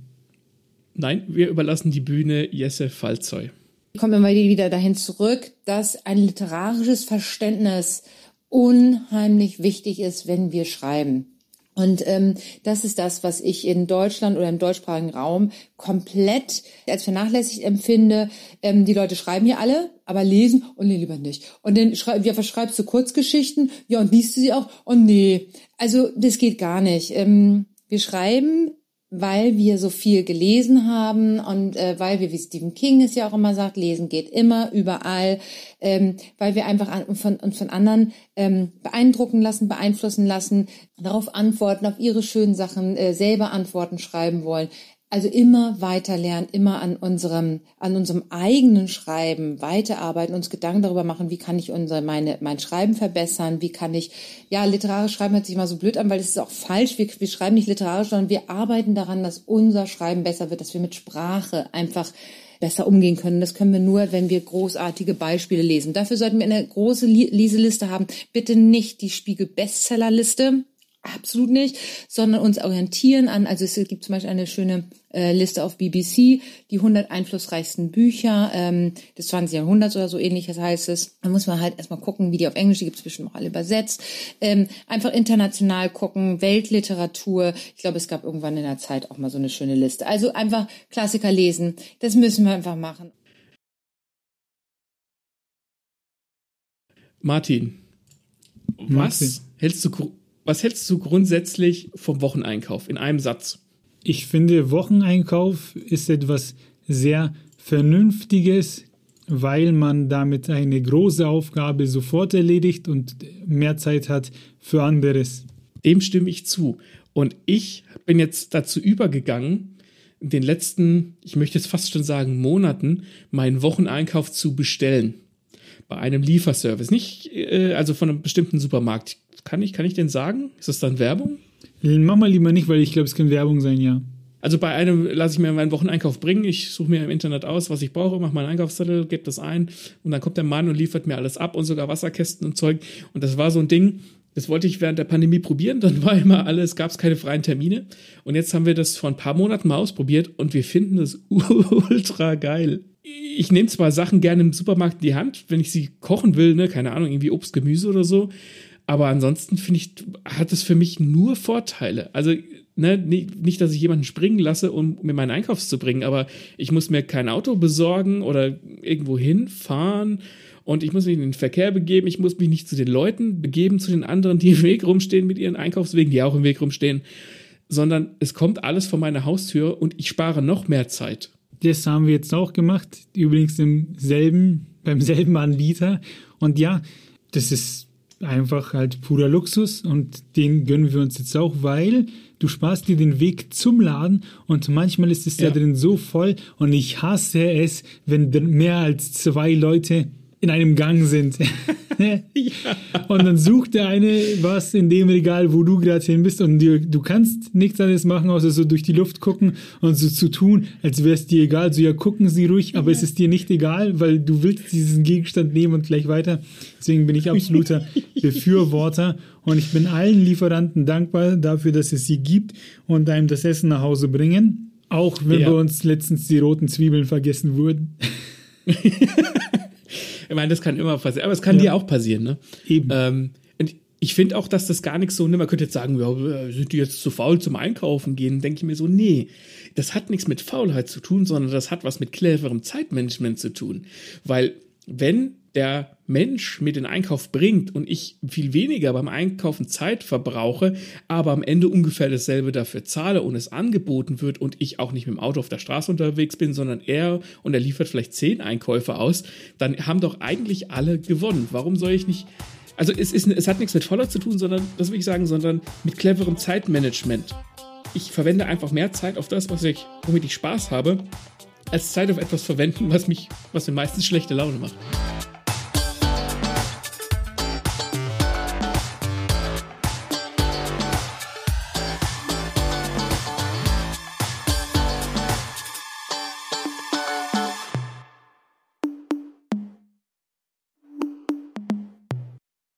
Nein, wir überlassen die Bühne Jesse Falzoy. Ich komme immer wieder dahin zurück, dass ein literarisches Verständnis unheimlich wichtig ist, wenn wir schreiben. Und ähm, das ist das, was ich in Deutschland oder im deutschsprachigen Raum komplett als vernachlässigt empfinde. Ähm, die Leute schreiben hier alle, aber lesen und nee, lieber nicht. Und dann schrei ja, verschreibst du Kurzgeschichten, ja, und liest du sie auch? Und nee, also das geht gar nicht. Ähm, wir schreiben weil wir so viel gelesen haben und äh, weil wir, wie Stephen King es ja auch immer sagt, lesen geht immer, überall, ähm, weil wir einfach an, von, uns von anderen ähm, beeindrucken lassen, beeinflussen lassen, darauf antworten, auf ihre schönen Sachen äh, selber Antworten schreiben wollen. Also immer weiter lernen, immer an unserem, an unserem eigenen Schreiben weiterarbeiten, uns Gedanken darüber machen, wie kann ich unser, meine, mein Schreiben verbessern, wie kann ich, ja, literarisch schreiben hört sich immer so blöd an, weil das ist auch falsch. Wir, wir schreiben nicht literarisch, sondern wir arbeiten daran, dass unser Schreiben besser wird, dass wir mit Sprache einfach besser umgehen können. Das können wir nur, wenn wir großartige Beispiele lesen. Dafür sollten wir eine große Leseliste haben. Bitte nicht die Spiegel Bestsellerliste Absolut nicht, sondern uns orientieren an, also es gibt zum Beispiel eine schöne äh, Liste auf BBC, die 100 einflussreichsten Bücher ähm, des 20. Jahrhunderts oder so ähnliches heißt es. Da muss man halt erstmal gucken, wie die auf Englisch, die gibt es bestimmt auch alle übersetzt. Ähm, einfach international gucken, Weltliteratur. Ich glaube, es gab irgendwann in der Zeit auch mal so eine schöne Liste. Also einfach Klassiker lesen, das müssen wir einfach machen. Martin, was Martin. hältst du was hältst du grundsätzlich vom Wocheneinkauf in einem Satz? Ich finde, Wocheneinkauf ist etwas sehr Vernünftiges, weil man damit eine große Aufgabe sofort erledigt und mehr Zeit hat für anderes. Dem stimme ich zu. Und ich bin jetzt dazu übergegangen, in den letzten, ich möchte jetzt fast schon sagen, Monaten meinen Wocheneinkauf zu bestellen. Bei einem Lieferservice. Nicht, äh, also von einem bestimmten Supermarkt. Kann ich, kann ich den sagen? Ist das dann Werbung? Mach mal lieber nicht, weil ich glaube, es kann Werbung sein, ja. Also bei einem lasse ich mir meinen Wocheneinkauf bringen. Ich suche mir im Internet aus, was ich brauche, mache meinen Einkaufszettel, gebe das ein und dann kommt der Mann und liefert mir alles ab und sogar Wasserkästen und Zeug. Und das war so ein Ding, das wollte ich während der Pandemie probieren. Dann war immer alles, gab es keine freien Termine. Und jetzt haben wir das vor ein paar Monaten mal ausprobiert und wir finden das ultra geil. Ich nehme zwar Sachen gerne im Supermarkt in die Hand, wenn ich sie kochen will, ne, keine Ahnung, irgendwie Obst, Gemüse oder so. Aber ansonsten finde ich, hat es für mich nur Vorteile. Also, ne, nicht, dass ich jemanden springen lasse, um mir meinen Einkauf zu bringen, aber ich muss mir kein Auto besorgen oder irgendwo hinfahren und ich muss mich in den Verkehr begeben. Ich muss mich nicht zu den Leuten begeben, zu den anderen, die im Weg rumstehen mit ihren Einkaufswegen, die auch im Weg rumstehen, sondern es kommt alles vor meiner Haustür und ich spare noch mehr Zeit. Das haben wir jetzt auch gemacht, übrigens im selben, beim selben Anbieter. Und ja, das ist einfach halt purer Luxus und den gönnen wir uns jetzt auch, weil du sparst dir den Weg zum Laden und manchmal ist es ja, ja. drin so voll und ich hasse es, wenn mehr als zwei Leute in einem Gang sind. Und dann sucht der eine was in dem Regal, wo du gerade hin bist und du, du kannst nichts anderes machen, außer so durch die Luft gucken und so zu tun, als wäre es dir egal. So, ja, gucken sie ruhig, aber es ist dir nicht egal, weil du willst diesen Gegenstand nehmen und gleich weiter. Deswegen bin ich absoluter Befürworter und ich bin allen Lieferanten dankbar dafür, dass es sie gibt und einem das Essen nach Hause bringen. Auch wenn ja. bei uns letztens die roten Zwiebeln vergessen wurden. ich meine, das kann immer passieren, aber es kann ja. dir auch passieren, ne? Eben. Ähm, und ich finde auch, dass das gar nicht so, ne, man könnte jetzt sagen, ja, sind die jetzt zu faul zum Einkaufen gehen? Denke ich mir so, nee, das hat nichts mit Faulheit zu tun, sondern das hat was mit cleverem Zeitmanagement zu tun. Weil wenn der Mensch mir den Einkauf bringt und ich viel weniger beim Einkaufen Zeit verbrauche, aber am Ende ungefähr dasselbe dafür zahle und es angeboten wird und ich auch nicht mit dem Auto auf der Straße unterwegs bin, sondern er und er liefert vielleicht zehn Einkäufe aus, dann haben doch eigentlich alle gewonnen. Warum soll ich nicht also es, ist, es hat nichts mit voller zu tun, sondern, das will ich sagen, sondern mit cleverem Zeitmanagement. Ich verwende einfach mehr Zeit auf das, was ich, womit ich Spaß habe, als Zeit auf etwas verwenden, was mich, was mir meistens schlechte Laune macht.